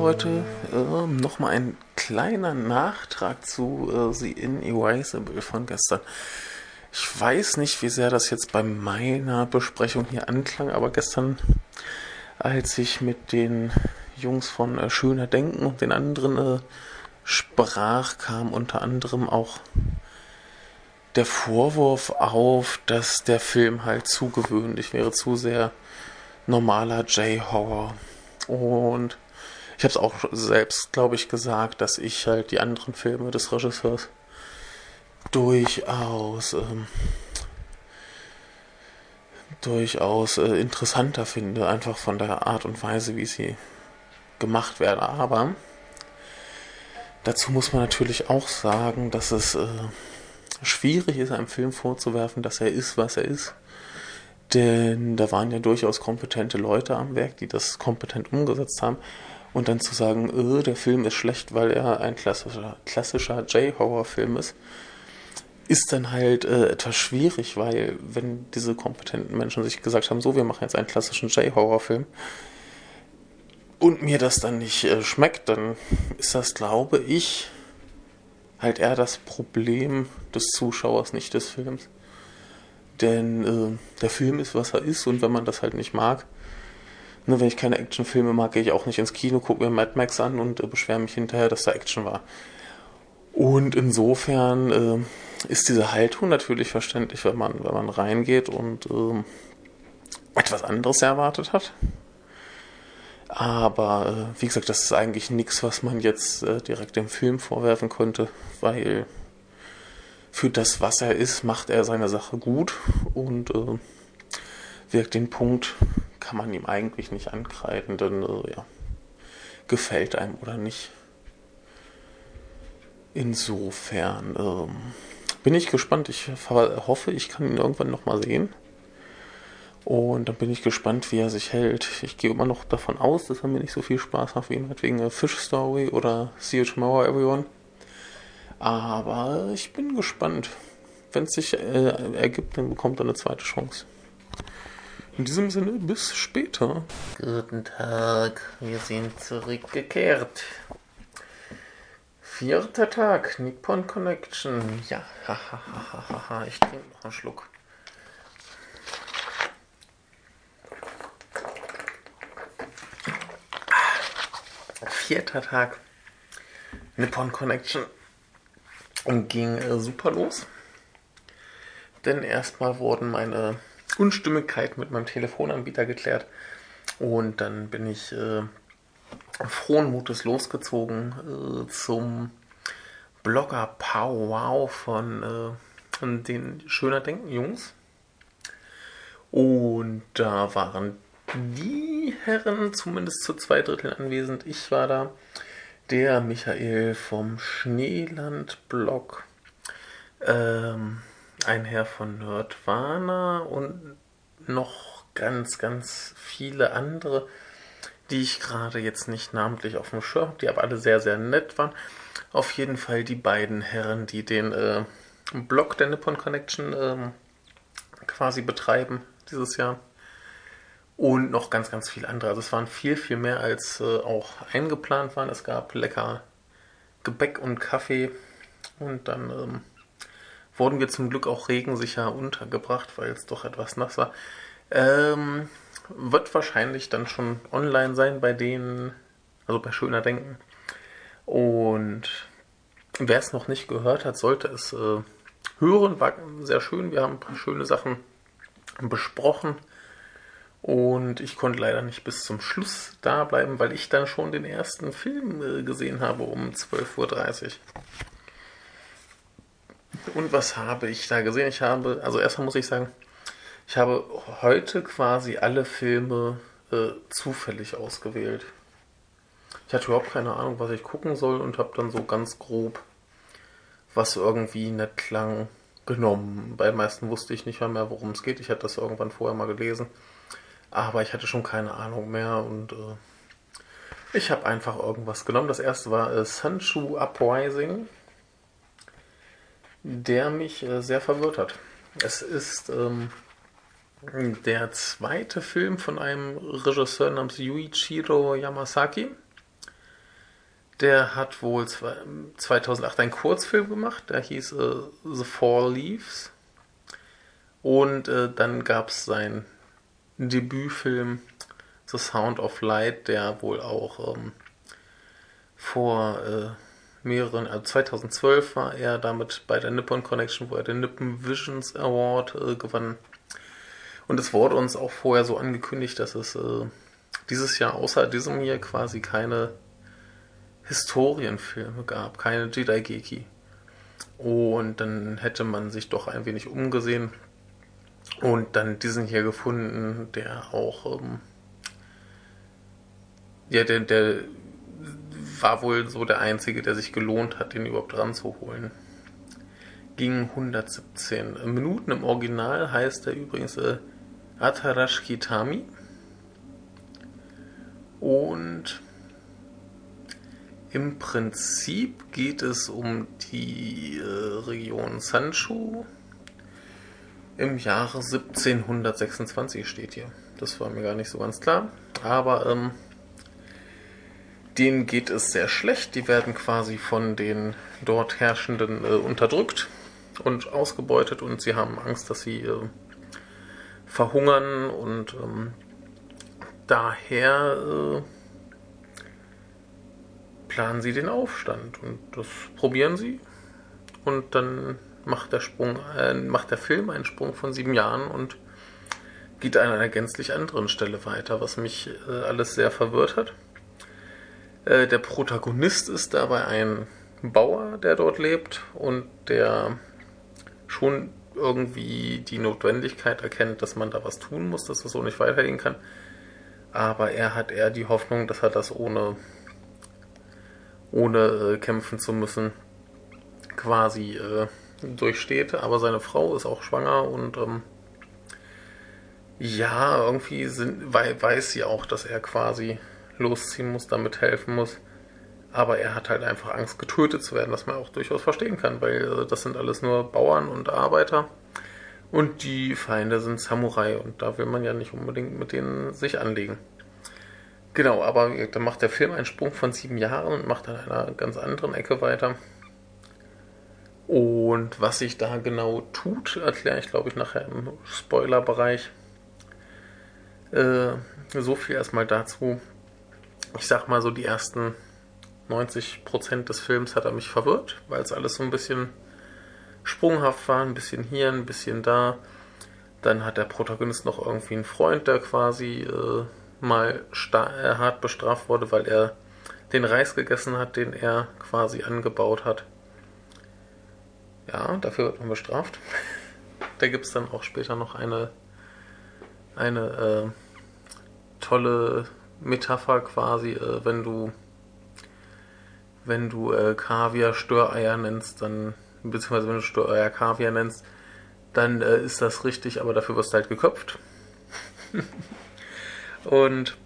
Leute. Ähm, Nochmal ein kleiner Nachtrag zu äh, The Inerasable von gestern. Ich weiß nicht, wie sehr das jetzt bei meiner Besprechung hier anklang, aber gestern, als ich mit den Jungs von äh, Schöner Denken und den anderen äh, sprach, kam unter anderem auch der Vorwurf auf, dass der Film halt zu gewöhnlich wäre, zu sehr normaler J-Horror. Und ich habe es auch selbst, glaube ich, gesagt, dass ich halt die anderen Filme des Regisseurs durchaus ähm, durchaus äh, interessanter finde, einfach von der Art und Weise, wie sie gemacht werden. Aber dazu muss man natürlich auch sagen, dass es äh, schwierig ist, einem Film vorzuwerfen, dass er ist, was er ist. Denn da waren ja durchaus kompetente Leute am Werk, die das kompetent umgesetzt haben. Und dann zu sagen, öh, der Film ist schlecht, weil er ein klassischer, klassischer J-Horror-Film ist, ist dann halt äh, etwas schwierig, weil wenn diese kompetenten Menschen sich gesagt haben, so, wir machen jetzt einen klassischen J-Horror-Film und mir das dann nicht äh, schmeckt, dann ist das, glaube ich, halt eher das Problem des Zuschauers, nicht des Films. Denn äh, der Film ist, was er ist und wenn man das halt nicht mag, ne, wenn ich keine Actionfilme mag, gehe ich auch nicht ins Kino, gucke mir Mad Max an und äh, beschwere mich hinterher, dass da Action war. Und insofern äh, ist diese Haltung natürlich verständlich, wenn man, wenn man reingeht und äh, etwas anderes erwartet hat. Aber äh, wie gesagt, das ist eigentlich nichts, was man jetzt äh, direkt dem Film vorwerfen könnte, weil für das, was er ist, macht er seine Sache gut und äh, wirkt den Punkt, kann man ihm eigentlich nicht ankreiden, denn äh, ja, gefällt einem oder nicht. Insofern ähm, bin ich gespannt. Ich hoffe, ich kann ihn irgendwann nochmal sehen. Und dann bin ich gespannt, wie er sich hält. Ich gehe immer noch davon aus, dass er mir nicht so viel Spaß macht wie meinetwegen Fish Story oder See You Tomorrow Everyone. Aber ich bin gespannt. Wenn es sich äh, ergibt, dann bekommt er eine zweite Chance. In diesem Sinne, bis später. Guten Tag, wir sind zurückgekehrt. Vierter Tag, Nippon Connection. Ja, ich trinke noch einen Schluck. Vierter Tag, Nippon Connection und ging äh, super los. Denn erstmal wurden meine Unstimmigkeit mit meinem Telefonanbieter geklärt und dann bin ich äh, frohen Mutes losgezogen äh, zum Blogger Pow Wow von, äh, den Schöner Denken Jungs. Und da waren die Herren zumindest zu zwei Dritteln anwesend. Ich war da der Michael vom Schneeland-Blog, ähm, ein Herr von Nerdwana und noch ganz, ganz viele andere, die ich gerade jetzt nicht namentlich auf dem Schirm habe, die aber alle sehr, sehr nett waren. Auf jeden Fall die beiden Herren, die den äh, Blog der Nippon Connection ähm, quasi betreiben dieses Jahr und noch ganz, ganz viele andere. Also es waren viel, viel mehr als äh, auch eingeplant waren. Es gab lecker Gebäck und Kaffee und dann ähm, wurden wir zum Glück auch regensicher untergebracht, weil es doch etwas nass war. Ähm, wird wahrscheinlich dann schon online sein bei denen, also bei Schöner Denken. Und wer es noch nicht gehört hat, sollte es äh, hören. War sehr schön. Wir haben ein paar schöne Sachen besprochen. Und ich konnte leider nicht bis zum Schluss da bleiben, weil ich dann schon den ersten Film äh, gesehen habe um 12.30 Uhr. Und was habe ich da gesehen? Ich habe, also erstmal muss ich sagen, ich habe heute quasi alle Filme äh, zufällig ausgewählt. Ich hatte überhaupt keine Ahnung, was ich gucken soll und habe dann so ganz grob, was irgendwie nett klang, genommen. Bei den meisten wusste ich nicht mehr, worum es geht. Ich hatte das irgendwann vorher mal gelesen. Aber ich hatte schon keine Ahnung mehr und äh, ich habe einfach irgendwas genommen. Das erste war äh, Sunshoe Uprising, der mich äh, sehr verwirrt hat. Es ist ähm, der zweite Film von einem Regisseur namens Yuichiro Yamasaki. Der hat wohl 2008 einen Kurzfilm gemacht, der hieß äh, The Four Leaves. Und äh, dann gab es seinen Debütfilm The Sound of Light, der wohl auch ähm, vor äh, mehreren, also 2012 war er damit bei der Nippon Connection, wo er den Nippon Visions Award äh, gewann. Und es wurde uns auch vorher so angekündigt, dass es äh, dieses Jahr außer diesem hier quasi keine Historienfilme gab, keine Jedi Geki. Und dann hätte man sich doch ein wenig umgesehen und dann diesen hier gefunden, der auch ähm, ja, der, der war wohl so der einzige, der sich gelohnt hat, den überhaupt ranzuholen. Ging 117 Minuten im Original, heißt er übrigens äh, Atarash Kitami. Und im Prinzip geht es um die äh, Region Sanchu im Jahre 1726 steht hier. Das war mir gar nicht so ganz klar. Aber ähm, denen geht es sehr schlecht. Die werden quasi von den dort Herrschenden äh, unterdrückt und ausgebeutet und sie haben Angst, dass sie äh, verhungern und ähm, daher äh, planen sie den Aufstand und das probieren sie und dann macht der Sprung, äh, macht der Film einen Sprung von sieben Jahren und geht an einer gänzlich anderen Stelle weiter, was mich äh, alles sehr verwirrt hat. Äh, der Protagonist ist dabei ein Bauer, der dort lebt und der schon irgendwie die Notwendigkeit erkennt, dass man da was tun muss, dass es so nicht weitergehen kann. Aber er hat eher die Hoffnung, dass er das ohne, ohne äh, kämpfen zu müssen quasi äh, durchsteht. Aber seine Frau ist auch schwanger und ähm, ja, irgendwie sind, weiß sie auch, dass er quasi losziehen muss, damit helfen muss. Aber er hat halt einfach Angst, getötet zu werden, was man auch durchaus verstehen kann, weil äh, das sind alles nur Bauern und Arbeiter. Und die Feinde sind Samurai und da will man ja nicht unbedingt mit denen sich anlegen. Genau, aber dann macht der Film einen Sprung von sieben Jahren und macht an einer ganz anderen Ecke weiter. Und was sich da genau tut, erkläre ich, glaube ich, nachher im Spoiler-Bereich. Äh, so viel erstmal dazu ich sag mal so, die ersten 90% des Films hat er mich verwirrt, weil es alles so ein bisschen sprunghaft war, ein bisschen hier, ein bisschen da. Dann hat der Protagonist noch irgendwie einen Freund, der quasi äh, mal äh, hart bestraft wurde, weil er den Reis gegessen hat, den er quasi angebaut hat. Ja, dafür wird man bestraft. da gibt es dann auch später noch eine, eine äh, tolle Metapher quasi, äh, wenn du wenn du äh, Kaviar Störeier nennst, dann beziehungsweise wenn du Störeier Kaviar nennst, dann äh, ist das richtig, aber dafür wirst du halt geköpft. Und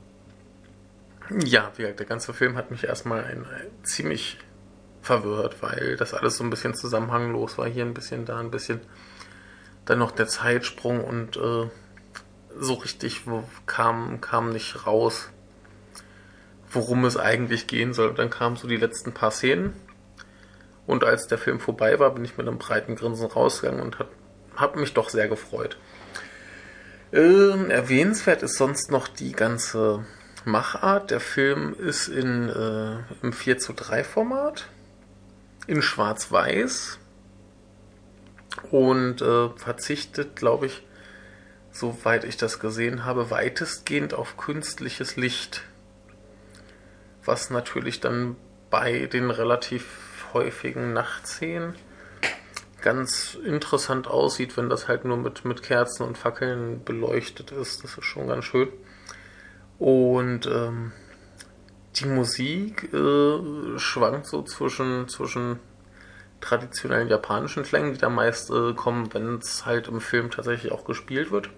ja, wie gesagt, der ganze Film hat mich erstmal ein, ein, ziemlich verwirrt, weil das alles so ein bisschen zusammenhanglos war. Hier ein bisschen, da ein bisschen. Dann noch der Zeitsprung und äh, so richtig kam, kam nicht raus, worum es eigentlich gehen soll. Und dann kamen so die letzten paar Szenen. Und als der Film vorbei war, bin ich mit einem breiten Grinsen rausgegangen und habe mich doch sehr gefreut. Ähm, erwähnenswert ist sonst noch die ganze Machart. Der Film ist in, äh, im 4 zu 3 Format, in Schwarz-Weiß und äh, verzichtet, glaube ich, soweit ich das gesehen habe, weitestgehend auf künstliches Licht was natürlich dann bei den relativ häufigen Nachtszenen ganz interessant aussieht, wenn das halt nur mit, mit Kerzen und Fackeln beleuchtet ist. Das ist schon ganz schön. Und ähm, die Musik äh, schwankt so zwischen, zwischen traditionellen japanischen Klängen, die da meist äh, kommen, wenn es halt im Film tatsächlich auch gespielt wird.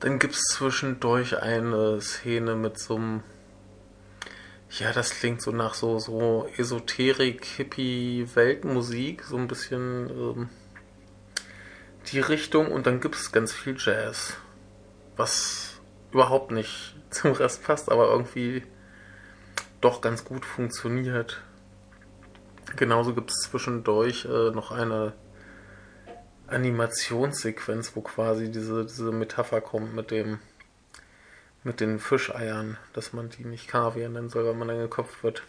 Dann gibt es zwischendurch eine Szene mit so einem ja, das klingt so nach so, so Esoterik, Hippie, Weltmusik, so ein bisschen ähm, die Richtung und dann gibt es ganz viel Jazz. was überhaupt nicht zum Rest passt, aber irgendwie doch ganz gut funktioniert. Genauso gibt es zwischendurch äh, noch eine Animationssequenz, wo quasi diese, diese Metapher kommt mit dem mit den Fischeiern, dass man die nicht Kaviar nennen soll, weil man dann gekopft wird.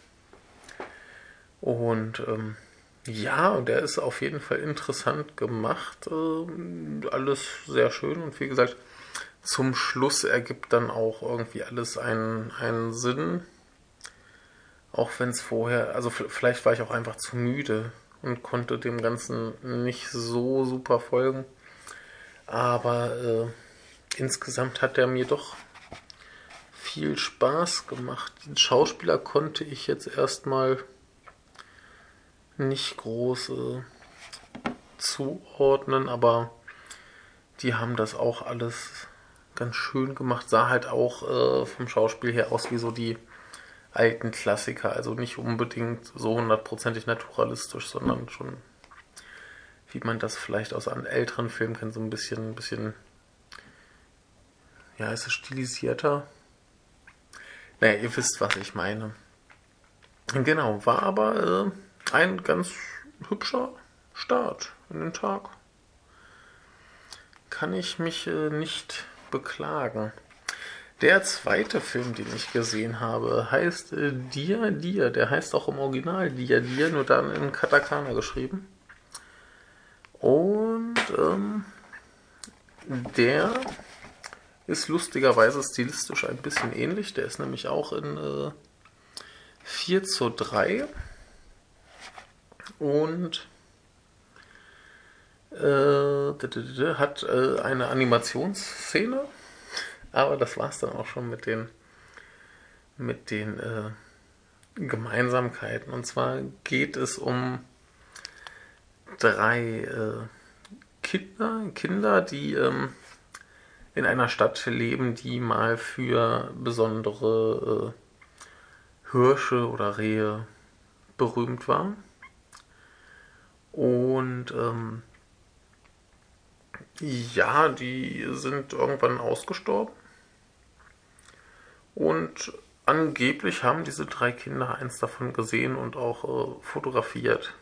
Und ähm, ja, der ist auf jeden Fall interessant gemacht. Äh, alles sehr schön und wie gesagt, zum Schluss ergibt dann auch irgendwie alles einen, einen Sinn. Auch wenn es vorher, also vielleicht war ich auch einfach zu müde und konnte dem Ganzen nicht so super folgen. Aber äh, insgesamt hat er mir doch viel Spaß gemacht. Den Schauspieler konnte ich jetzt erstmal nicht groß äh, zuordnen, aber die haben das auch alles ganz schön gemacht. Sah halt auch äh, vom Schauspiel her aus wie so die alten Klassiker. Also nicht unbedingt so hundertprozentig naturalistisch, sondern schon, wie man das vielleicht aus einem älteren Film kennt, so ein bisschen, ein bisschen, ja, ist es stilisierter? Naja, ihr wisst, was ich meine. Genau, war aber äh, ein ganz hübscher Start in den Tag. Kann ich mich äh, nicht beklagen. Der zweite Film, den ich gesehen habe, heißt äh, Dia Dia. Der heißt auch im Original Dia Dia, nur dann in Katakana geschrieben. Und ähm, der ist lustigerweise stilistisch ein bisschen ähnlich. Der ist nämlich auch in äh, 4 zu 3. Und äh, hat äh, eine Animationsszene aber das war's dann auch schon mit den, mit den äh, Gemeinsamkeiten. Und zwar geht es um drei äh, Kinder, Kinder, die ähm, in einer Stadt leben, die mal für besondere äh, Hirsche oder Rehe berühmt war. Und ähm, ja, die sind irgendwann ausgestorben. Und angeblich haben diese drei Kinder eins davon gesehen und auch äh, fotografiert.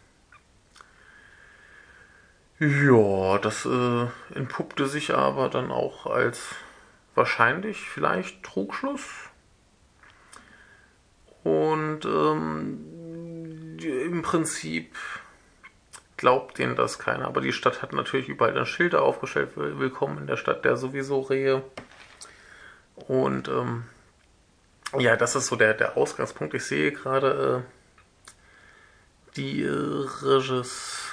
Ja, das äh, entpuppte sich aber dann auch als wahrscheinlich vielleicht Trugschluss. Und ähm, im Prinzip glaubt denen das keiner. Aber die Stadt hat natürlich überall dann Schilder aufgestellt. Willkommen in der Stadt der sowieso Rehe. Und ähm, ja, das ist so der, der Ausgangspunkt. Ich sehe gerade äh, die äh, Regisseurin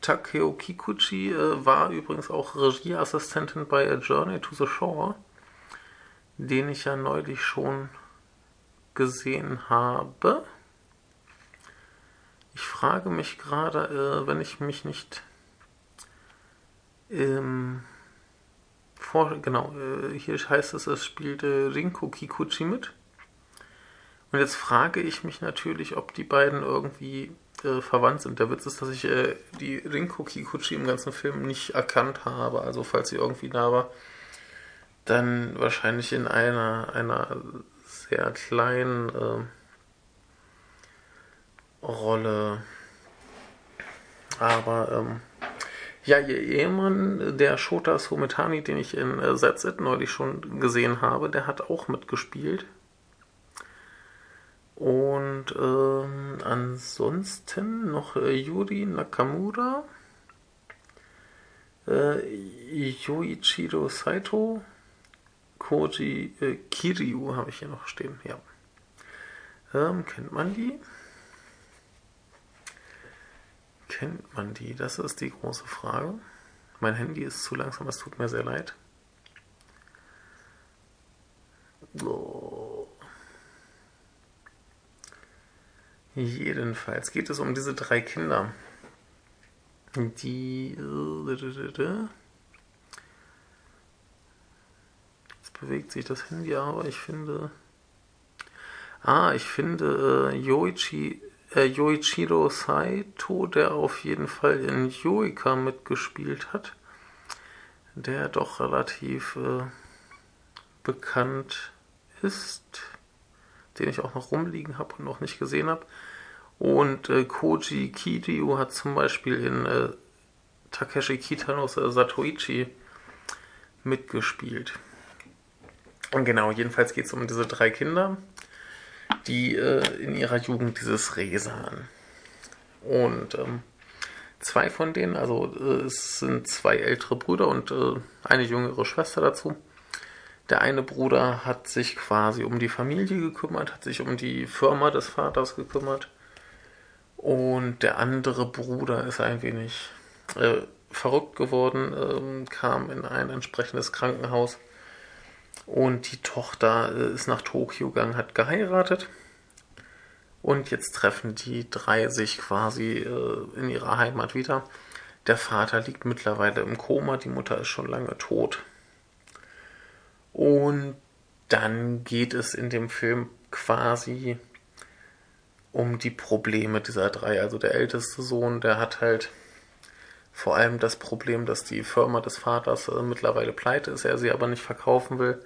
Takeo Kikuchi äh, war übrigens auch Regieassistentin bei A Journey to the Shore, den ich ja neulich schon gesehen habe. Ich frage mich gerade, äh, wenn ich mich nicht ähm, vor, genau, äh, hier heißt es, es spielte Rinko Kikuchi mit. Und jetzt frage ich mich natürlich, ob die beiden irgendwie äh, verwandt sind. Der Witz ist, dass ich äh, die Rinko Kikuchi im ganzen Film nicht erkannt habe. Also falls sie irgendwie da war, dann wahrscheinlich in einer, einer sehr kleinen äh, Rolle. Aber ähm, ja, ihr Ehemann, der Shota Sometani, den ich in äh, It neulich schon gesehen habe, der hat auch mitgespielt. Und ähm, ansonsten noch äh, Yuri Nakamura, äh, Yoichiro Saito, Koji äh, Kiryu habe ich hier noch stehen, ja. Ähm, kennt man die? Kennt man die? Das ist die große Frage. Mein Handy ist zu langsam, es tut mir sehr leid. So. Jedenfalls geht es um diese drei Kinder. Die. Jetzt bewegt sich das Handy, aber ich finde. Ah, ich finde äh, Yoichi äh, Yoichiro Saito, der auf jeden Fall in Yoika mitgespielt hat, der doch relativ äh, bekannt ist, den ich auch noch rumliegen habe und noch nicht gesehen habe. Und äh, Koji Kiryu hat zum Beispiel in äh, Takeshi Kitanos äh, Satoichi mitgespielt. Und genau, jedenfalls geht es um diese drei Kinder, die äh, in ihrer Jugend dieses Reh sahen. Und ähm, zwei von denen, also äh, es sind zwei ältere Brüder und äh, eine jüngere Schwester dazu. Der eine Bruder hat sich quasi um die Familie gekümmert, hat sich um die Firma des Vaters gekümmert. Und der andere Bruder ist ein wenig äh, verrückt geworden, ähm, kam in ein entsprechendes Krankenhaus. Und die Tochter äh, ist nach Tokio gegangen, hat geheiratet. Und jetzt treffen die drei sich quasi äh, in ihrer Heimat wieder. Der Vater liegt mittlerweile im Koma, die Mutter ist schon lange tot. Und dann geht es in dem Film quasi um die Probleme dieser drei. Also der älteste Sohn, der hat halt vor allem das Problem, dass die Firma des Vaters äh, mittlerweile pleite ist, er sie aber nicht verkaufen will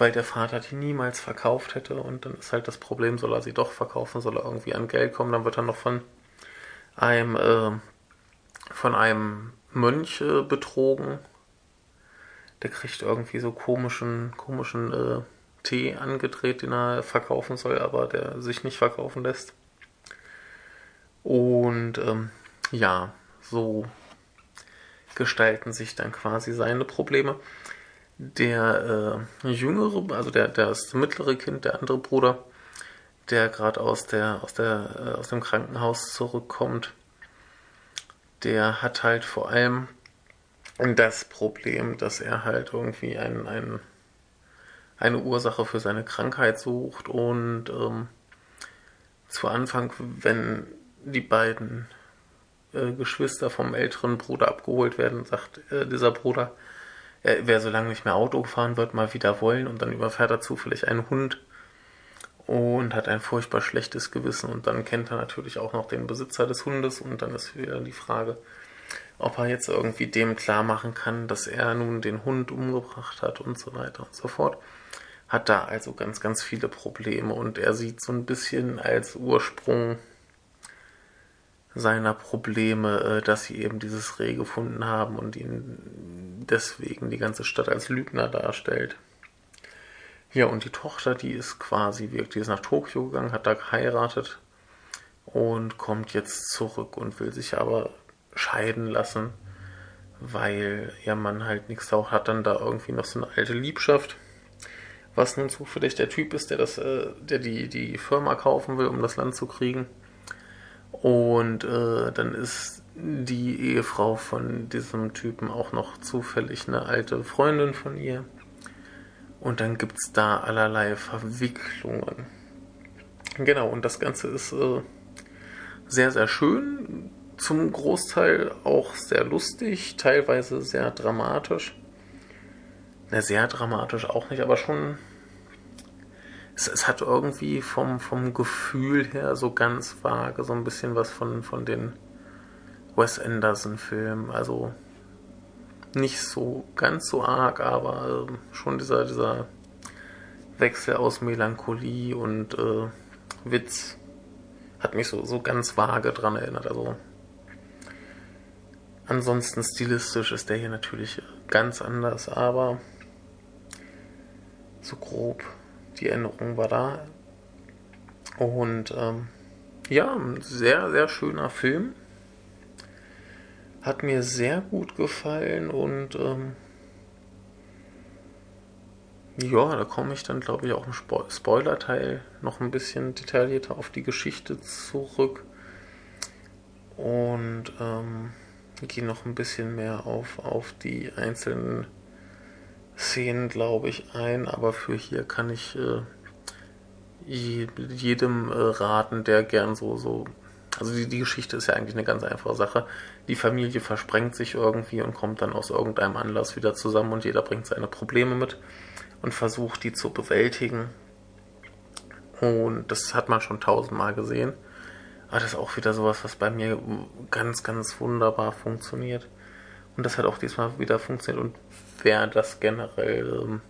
weil der Vater die niemals verkauft hätte. Und dann ist halt das Problem, soll er sie doch verkaufen, soll er irgendwie an Geld kommen, dann wird er noch von einem, äh, von einem Mönch äh, betrogen. Der kriegt irgendwie so komischen, komischen äh, Tee angedreht, den er verkaufen soll, aber der sich nicht verkaufen lässt. Und ähm, ja, so gestalten sich dann quasi seine Probleme der äh, jüngere, also der, der das mittlere Kind, der andere Bruder, der gerade aus der, aus der, äh, aus dem Krankenhaus zurückkommt, der hat halt vor allem das Problem, dass er halt irgendwie ein, ein, eine Ursache für seine Krankheit sucht und ähm, zu Anfang, wenn die beiden äh, Geschwister vom älteren Bruder abgeholt werden, sagt äh, dieser Bruder, er, wer so lange nicht mehr Auto gefahren wird, mal wieder wollen und dann überfährt er zufällig einen Hund und hat ein furchtbar schlechtes Gewissen und dann kennt er natürlich auch noch den Besitzer des Hundes und dann ist wieder die Frage, ob er jetzt irgendwie dem klar machen kann, dass er nun den Hund umgebracht hat und so weiter und so fort. Hat da also ganz, ganz viele Probleme und er sieht so ein bisschen als Ursprung seiner Probleme, äh, dass sie eben dieses Reh gefunden haben und ihn deswegen die ganze Stadt als Lügner darstellt. Ja, und die Tochter, die ist quasi wirklich, die ist nach Tokio gegangen, hat da geheiratet und kommt jetzt zurück und will sich aber scheiden lassen, weil ihr Mann halt nichts auch hat, dann da irgendwie noch so eine alte Liebschaft, was nun zufällig der Typ ist, der das, äh, der die, die Firma kaufen will, um das Land zu kriegen. Und äh, dann ist die Ehefrau von diesem Typen auch noch zufällig eine alte Freundin von ihr. Und dann gibt es da allerlei Verwicklungen. Genau, und das Ganze ist äh, sehr, sehr schön. Zum Großteil auch sehr lustig, teilweise sehr dramatisch. Na, sehr dramatisch auch nicht, aber schon es, es, hat irgendwie vom, vom Gefühl her so ganz vage so ein bisschen was von, von den Wes Anderson-Filmen. Also nicht so ganz so arg, aber äh, schon dieser, dieser Wechsel aus Melancholie und äh, Witz hat mich so, so ganz vage dran erinnert. Also ansonsten stilistisch ist der hier natürlich ganz anders, aber so grob die Erinnerung war da. Und ähm, ja, ein sehr, sehr schöner Film. Hat mir sehr gut gefallen und ähm, ja, da komme ich dann, glaube ich, auch im Spo Spoiler-Teil noch ein bisschen detaillierter auf die Geschichte zurück. Und ähm, gehe noch ein bisschen mehr auf, auf die einzelnen Szenen, glaube ich, ein, aber für hier kann ich äh, jedem äh, raten, der gern so, so. Also die, die Geschichte ist ja eigentlich eine ganz einfache Sache. Die Familie versprengt sich irgendwie und kommt dann aus irgendeinem Anlass wieder zusammen und jeder bringt seine Probleme mit und versucht die zu bewältigen. Und das hat man schon tausendmal gesehen. Aber das ist auch wieder sowas, was bei mir ganz, ganz wunderbar funktioniert. Und das hat auch diesmal wieder funktioniert. Und wer das generell ähm,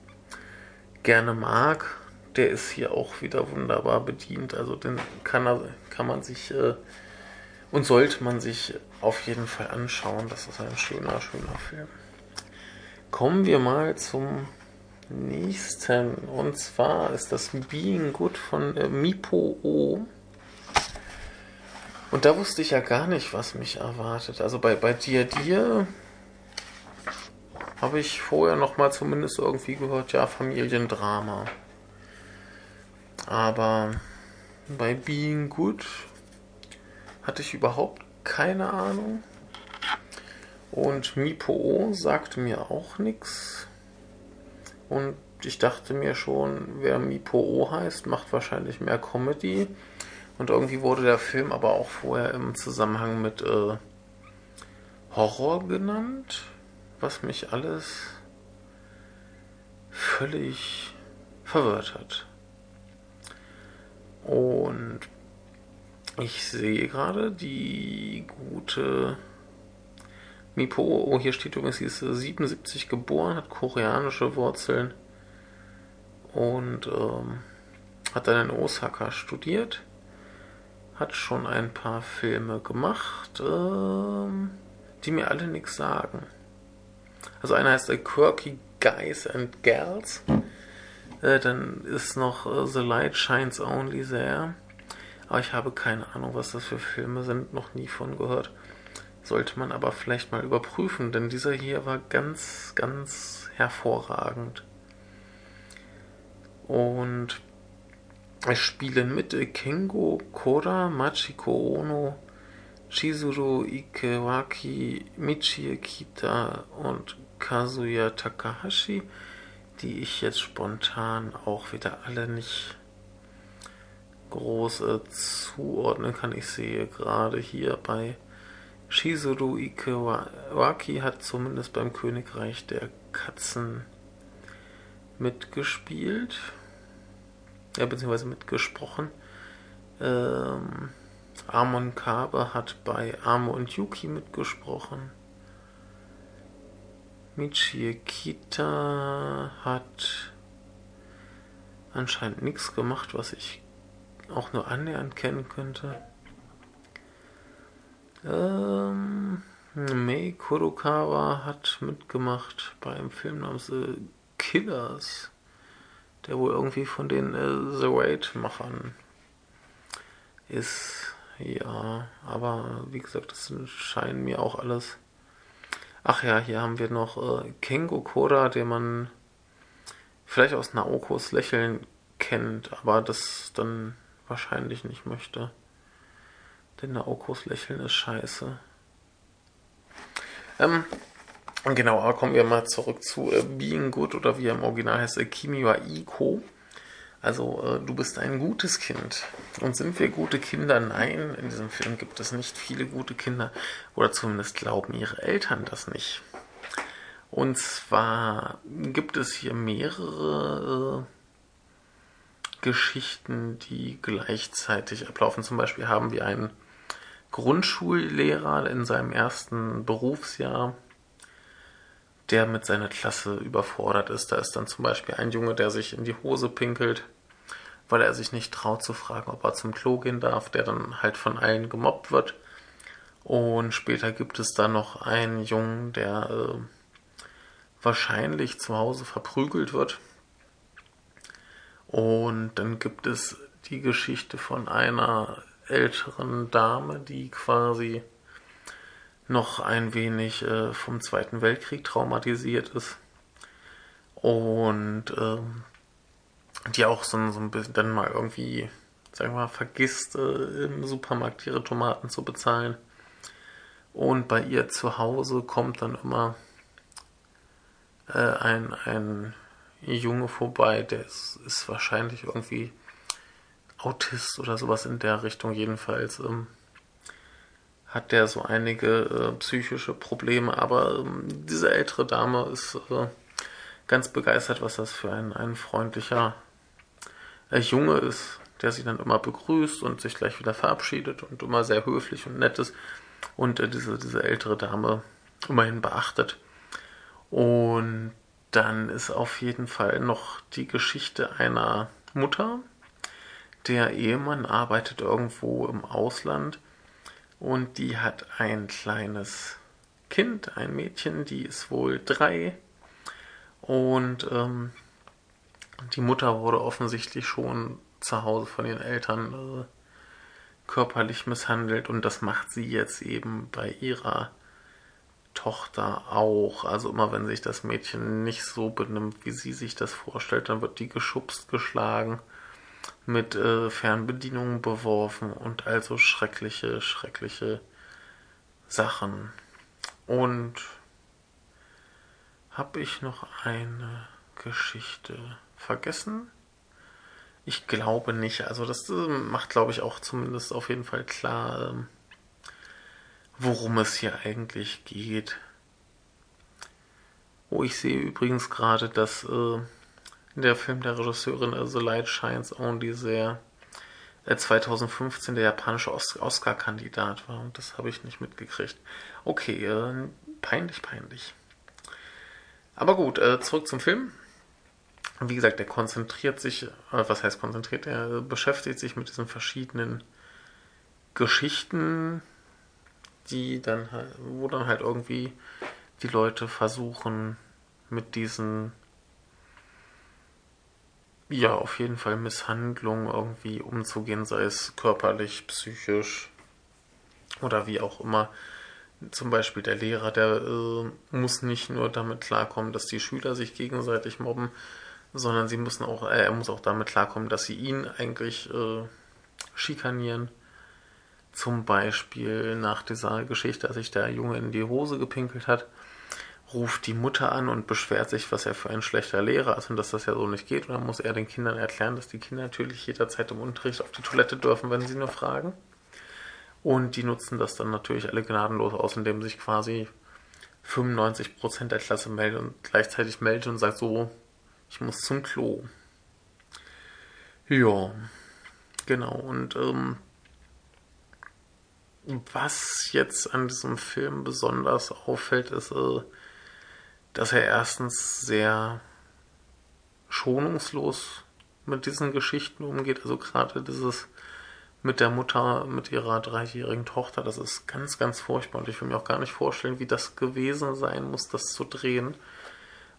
gerne mag, der ist hier auch wieder wunderbar bedient. Also den kann, kann man sich äh, und sollte man sich auf jeden Fall anschauen. Das ist ein schöner, schöner Film. Kommen wir mal zum nächsten. Und zwar ist das Being Good von äh, Mipo O. Und da wusste ich ja gar nicht, was mich erwartet. Also bei, bei dir, dir habe ich vorher noch mal zumindest irgendwie gehört, ja, Familiendrama. Aber bei Being Good hatte ich überhaupt keine Ahnung. Und Mipo sagte mir auch nichts. Und ich dachte mir schon, wer Mipo heißt, macht wahrscheinlich mehr Comedy. Und irgendwie wurde der Film aber auch vorher im Zusammenhang mit äh, Horror genannt, was mich alles völlig verwirrt hat. Und ich sehe gerade die gute Mipo, oh, hier steht übrigens, sie ist 77 geboren, hat koreanische Wurzeln und ähm, hat dann in Osaka studiert, hat schon ein paar Filme gemacht, ähm, die mir alle nichts sagen. Also einer heißt A Quirky Guys and Girls, äh, dann ist noch äh, The Light Shines Only There. Aber ich habe keine Ahnung, was das für Filme sind, noch nie von gehört. Sollte man aber vielleicht mal überprüfen, denn dieser hier war ganz, ganz hervorragend. Und es spielen mit Kengo Koda, Machiko Ono, Chizuru Ikewaki, Michie Kita und Kazuya Takahashi, die ich jetzt spontan auch wieder alle nicht groß äh, zuordnen kann. Ich sehe gerade hier bei Shizuru Ikewaki hat zumindest beim Königreich der Katzen mitgespielt. Ja, beziehungsweise mitgesprochen. Ähm, Amon Kabe hat bei Amo und Yuki mitgesprochen. Michie Kita hat anscheinend nichts gemacht, was ich auch nur annähernd kennen könnte. Ähm, Mei Kurokawa hat mitgemacht bei einem Film namens The Killers, der wohl irgendwie von den äh, The Raid-Machern ist. Ja, aber wie gesagt, das scheinen mir auch alles. Ach ja, hier haben wir noch äh, Kengo Koda, den man vielleicht aus Naokos Lächeln kennt, aber das dann wahrscheinlich nicht möchte. Denn Naokos Lächeln ist scheiße. Ähm, genau, aber kommen wir mal zurück zu äh, Being Good oder wie er im Original heißt, äh, Kimi Iko. Also, äh, du bist ein gutes Kind. Und sind wir gute Kinder? Nein, in diesem Film gibt es nicht viele gute Kinder. Oder zumindest glauben ihre Eltern das nicht. Und zwar gibt es hier mehrere äh, Geschichten, die gleichzeitig ablaufen. Zum Beispiel haben wir einen Grundschullehrer in seinem ersten Berufsjahr, der mit seiner Klasse überfordert ist. Da ist dann zum Beispiel ein Junge, der sich in die Hose pinkelt, weil er sich nicht traut zu fragen, ob er zum Klo gehen darf, der dann halt von allen gemobbt wird. Und später gibt es dann noch einen Jungen, der äh, wahrscheinlich zu Hause verprügelt wird und dann gibt es die Geschichte von einer älteren Dame, die quasi noch ein wenig äh, vom Zweiten Weltkrieg traumatisiert ist. Und ähm, die auch so, so, ein bisschen dann mal irgendwie, sagen wir mal, vergisst, äh, im Supermarkt ihre Tomaten zu bezahlen. Und bei ihr zu Hause kommt dann immer äh, ein, ein Junge vorbei, der ist, ist wahrscheinlich irgendwie Autist oder sowas in der Richtung. Jedenfalls ähm, hat der so einige äh, psychische Probleme, aber ähm, diese ältere Dame ist äh, ganz begeistert, was das für ein, ein freundlicher äh, Junge ist, der sie dann immer begrüßt und sich gleich wieder verabschiedet und immer sehr höflich und nett ist. Und äh, diese, diese ältere Dame immerhin beachtet. Und dann ist auf jeden Fall noch die Geschichte einer Mutter. Der Ehemann arbeitet irgendwo im Ausland und die hat ein kleines Kind, ein Mädchen, die ist wohl drei. Und ähm, die Mutter wurde offensichtlich schon zu Hause von den Eltern äh, körperlich misshandelt und das macht sie jetzt eben bei ihrer Tochter auch. Also immer wenn sich das Mädchen nicht so benimmt, wie sie sich das vorstellt, dann wird die geschubst, geschlagen, mit äh, Fernbedienungen beworfen und also schreckliche, schreckliche Sachen. Und habe ich noch eine Geschichte vergessen? Ich glaube nicht. Also das äh, macht, glaube ich, auch zumindest auf jeden Fall klar, ähm, worum es hier eigentlich geht. Oh, ich sehe übrigens gerade, dass äh, der Film der Regisseurin The Light Shines Only sehr äh, 2015 der japanische Os Oscar-Kandidat war und das habe ich nicht mitgekriegt. Okay, äh, peinlich, peinlich. Aber gut, äh, zurück zum Film. Wie gesagt, der konzentriert sich, äh, was heißt konzentriert, er beschäftigt sich mit diesen verschiedenen Geschichten, die dann wo dann halt irgendwie die Leute versuchen, mit diesen ja, auf jeden Fall Misshandlungen irgendwie umzugehen, sei es körperlich, psychisch oder wie auch immer. Zum Beispiel der Lehrer, der äh, muss nicht nur damit klarkommen, dass die Schüler sich gegenseitig mobben, sondern sie müssen auch, äh, er muss auch damit klarkommen, dass sie ihn eigentlich äh, schikanieren. Zum Beispiel nach dieser Geschichte, als sich der Junge in die Hose gepinkelt hat, ruft die Mutter an und beschwert sich, was er für ein schlechter Lehrer ist und dass das ja so nicht geht. Und dann muss er den Kindern erklären, dass die Kinder natürlich jederzeit im Unterricht auf die Toilette dürfen, wenn sie nur fragen. Und die nutzen das dann natürlich alle gnadenlos aus, indem sich quasi 95% der Klasse meldet und gleichzeitig meldet und sagt so, ich muss zum Klo. Ja, genau. Und ähm, was jetzt an diesem Film besonders auffällt, ist, äh, dass er erstens sehr schonungslos mit diesen Geschichten umgeht. Also gerade dieses mit der Mutter, mit ihrer dreijährigen Tochter, das ist ganz, ganz furchtbar. Und ich will mir auch gar nicht vorstellen, wie das gewesen sein muss, das zu drehen.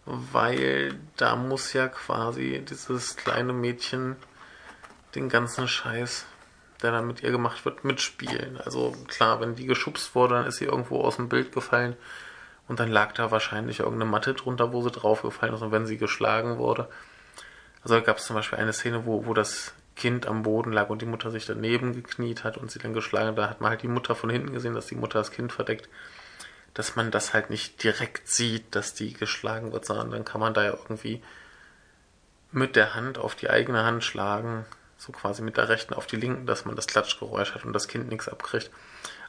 Weil da muss ja quasi dieses kleine Mädchen den ganzen Scheiß, der dann mit ihr gemacht wird, mitspielen. Also klar, wenn die geschubst wurde, dann ist sie irgendwo aus dem Bild gefallen und dann lag da wahrscheinlich irgendeine Matte drunter, wo sie draufgefallen ist und wenn sie geschlagen wurde. Also gab es zum Beispiel eine Szene, wo, wo das Kind am Boden lag und die Mutter sich daneben gekniet hat und sie dann geschlagen hat. Da hat man halt die Mutter von hinten gesehen, dass die Mutter das Kind verdeckt. Dass man das halt nicht direkt sieht, dass die geschlagen wird, sondern dann kann man da ja irgendwie mit der Hand auf die eigene Hand schlagen, so quasi mit der rechten auf die linken, dass man das Klatschgeräusch hat und das Kind nichts abkriegt.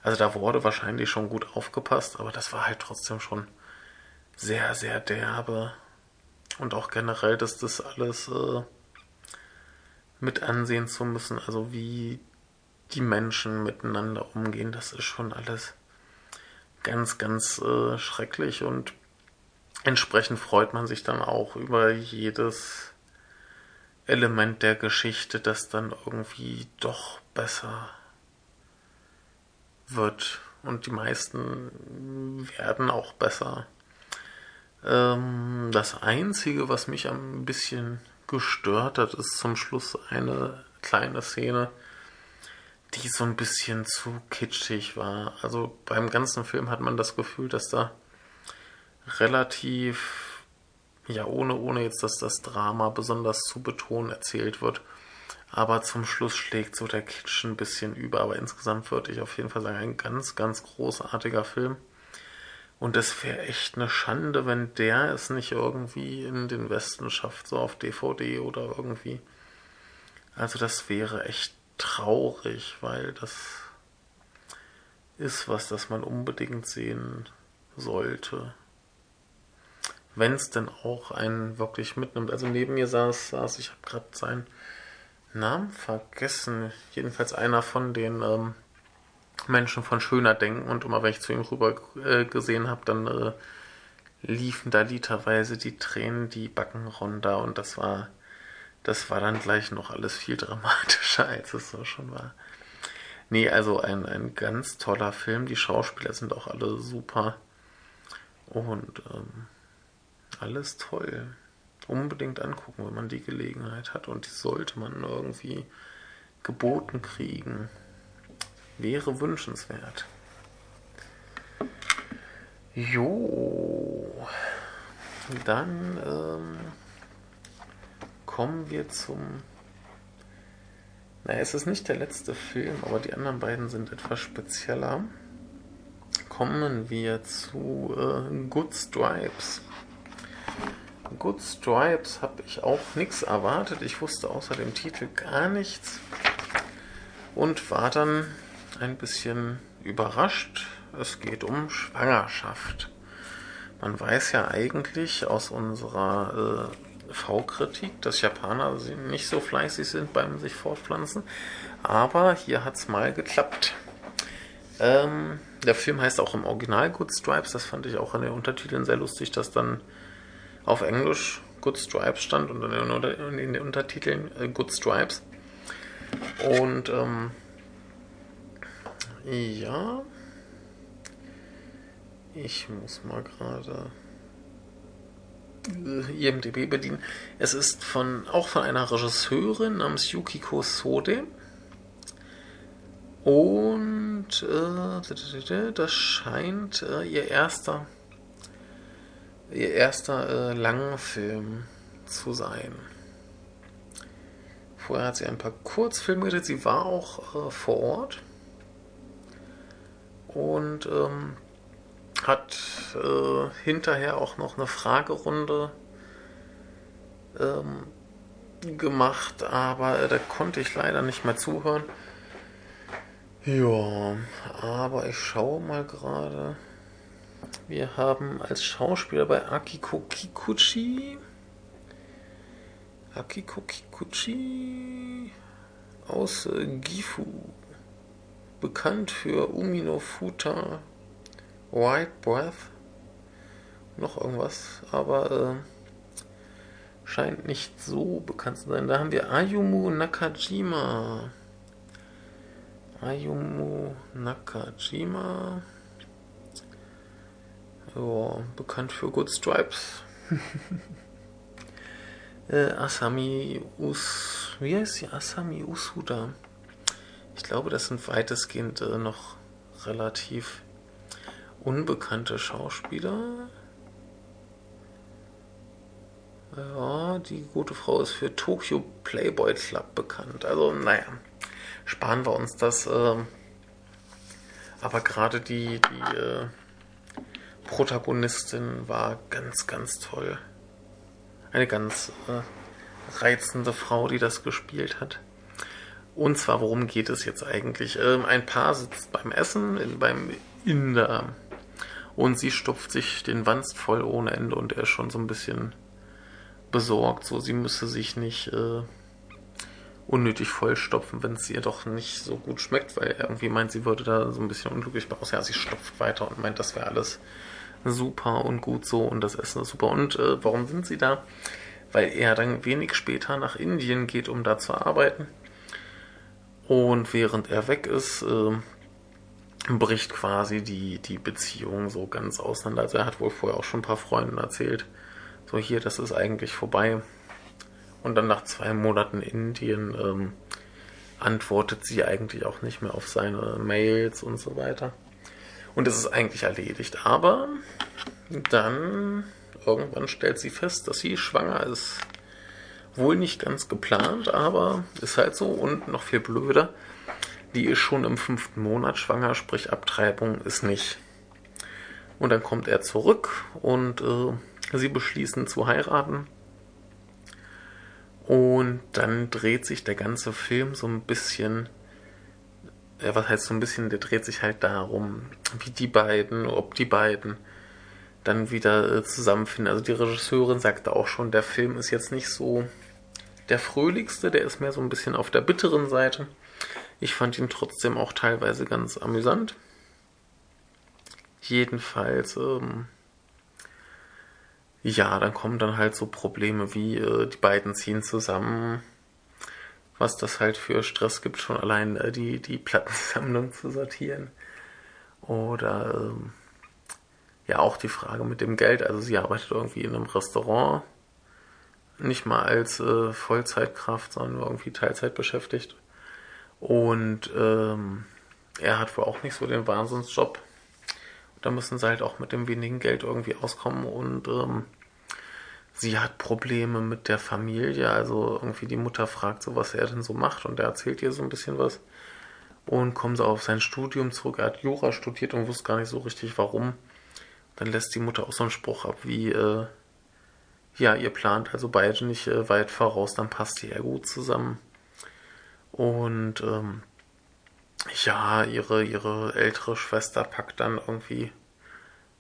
Also da wurde wahrscheinlich schon gut aufgepasst, aber das war halt trotzdem schon sehr, sehr derbe. Und auch generell, dass das alles äh, mit ansehen zu müssen, also wie die Menschen miteinander umgehen, das ist schon alles ganz, ganz äh, schrecklich und entsprechend freut man sich dann auch über jedes Element der Geschichte, das dann irgendwie doch besser wird und die meisten werden auch besser. Ähm, das Einzige, was mich ein bisschen gestört hat, ist zum Schluss eine kleine Szene, die so ein bisschen zu kitschig war. Also beim ganzen Film hat man das Gefühl, dass da relativ, ja, ohne, ohne jetzt, dass das Drama besonders zu betonen erzählt wird. Aber zum Schluss schlägt so der Kitsch ein bisschen über. Aber insgesamt würde ich auf jeden Fall sagen, ein ganz, ganz großartiger Film. Und es wäre echt eine Schande, wenn der es nicht irgendwie in den Westen schafft, so auf DVD oder irgendwie. Also das wäre echt traurig, weil das ist was, das man unbedingt sehen sollte. Wenn es denn auch einen wirklich mitnimmt. Also neben mir saß, saß ich habe gerade sein Namen vergessen. Jedenfalls einer von den ähm, Menschen von schöner denken und immer wenn ich zu ihm rüber äh, gesehen habe, dann äh, liefen da literweise die Tränen die Backen runter und das war das war dann gleich noch alles viel dramatischer, als es so schon war. Nee, also ein, ein ganz toller Film. Die Schauspieler sind auch alle super. Und ähm, alles toll. Unbedingt angucken, wenn man die Gelegenheit hat. Und die sollte man irgendwie geboten kriegen. Wäre wünschenswert. Jo. Dann ähm, kommen wir zum. Naja, es ist nicht der letzte Film, aber die anderen beiden sind etwas spezieller. Kommen wir zu äh, Good Stripes. Good Stripes habe ich auch nichts erwartet. Ich wusste außer dem Titel gar nichts und war dann ein bisschen überrascht. Es geht um Schwangerschaft. Man weiß ja eigentlich aus unserer äh, V-Kritik, dass Japaner nicht so fleißig sind beim sich fortpflanzen. Aber hier hat es mal geklappt. Ähm, der Film heißt auch im Original Good Stripes. Das fand ich auch in den Untertiteln sehr lustig, dass dann auf Englisch Good Stripes stand und in den Untertiteln äh, Good Stripes. Und ähm, ja, ich muss mal gerade äh, IMDB bedienen. Es ist von auch von einer Regisseurin namens Yukiko Sode. Und äh, das scheint äh, ihr erster ihr erster äh, Langfilm zu sein. Vorher hat sie ein paar Kurzfilme gedreht. Sie war auch äh, vor Ort und ähm, hat äh, hinterher auch noch eine Fragerunde ähm, gemacht, aber äh, da konnte ich leider nicht mehr zuhören. Ja, aber ich schaue mal gerade. Wir haben als Schauspieler bei Akiko Kikuchi. Akiko Kikuchi aus äh, Gifu. Bekannt für Umino Futa, White Breath, noch irgendwas, aber äh, scheint nicht so bekannt zu sein. Da haben wir Ayumu Nakajima. Ayumu Nakajima. Ja, bekannt für Good Stripes. äh, Asami Us. Wie heißt sie? Asami Usuda. Ich glaube, das sind weitestgehend äh, noch relativ unbekannte Schauspieler. Ja, die gute Frau ist für Tokyo Playboy Club bekannt. Also, naja, sparen wir uns das. Äh, aber gerade die, die äh, Protagonistin war ganz, ganz toll. Eine ganz äh, reizende Frau, die das gespielt hat. Und zwar, worum geht es jetzt eigentlich? Ähm, ein Paar sitzt beim Essen in, beim Inder und sie stopft sich den Wanst voll ohne Ende und er ist schon so ein bisschen besorgt. So, sie müsse sich nicht äh, unnötig vollstopfen, wenn es ihr doch nicht so gut schmeckt, weil er irgendwie meint, sie würde da so ein bisschen unglücklich raus. Ja, sie stopft weiter und meint, das wäre alles super und gut so und das Essen ist super. Und äh, warum sind sie da? Weil er dann wenig später nach Indien geht, um da zu arbeiten. Und während er weg ist, äh, bricht quasi die, die Beziehung so ganz auseinander. Also er hat wohl vorher auch schon ein paar Freunden erzählt, so hier, das ist eigentlich vorbei. Und dann nach zwei Monaten Indien ähm, antwortet sie eigentlich auch nicht mehr auf seine Mails und so weiter. Und es ist eigentlich erledigt. Aber dann irgendwann stellt sie fest, dass sie schwanger ist. Wohl nicht ganz geplant, aber ist halt so. Und noch viel blöder, die ist schon im fünften Monat schwanger, sprich Abtreibung ist nicht. Und dann kommt er zurück und äh, sie beschließen zu heiraten. Und dann dreht sich der ganze Film so ein bisschen ja, was heißt so ein bisschen, der dreht sich halt darum, wie die beiden, ob die beiden dann wieder äh, zusammenfinden. Also die Regisseurin sagte auch schon, der Film ist jetzt nicht so der fröhlichste, der ist mehr so ein bisschen auf der bitteren Seite. Ich fand ihn trotzdem auch teilweise ganz amüsant. Jedenfalls, ähm, ja, dann kommen dann halt so Probleme wie äh, die beiden ziehen zusammen, was das halt für Stress gibt, schon allein äh, die, die Plattensammlung zu sortieren. Oder ähm, ja, auch die Frage mit dem Geld. Also sie arbeitet irgendwie in einem Restaurant, nicht mal als äh, Vollzeitkraft, sondern irgendwie Teilzeit beschäftigt. Und ähm, er hat wohl auch nicht so den Wahnsinnsjob da müssen sie halt auch mit dem wenigen Geld irgendwie auskommen und ähm, sie hat Probleme mit der Familie. Also irgendwie die Mutter fragt so, was er denn so macht und er erzählt ihr so ein bisschen was. Und kommen sie auf sein Studium zurück. Er hat Jura studiert und wusste gar nicht so richtig warum. Dann lässt die Mutter auch so einen Spruch ab wie, äh, ja, ihr plant also beide nicht äh, weit voraus, dann passt ihr ja gut zusammen. Und ähm, ja, ihre, ihre ältere Schwester packt dann irgendwie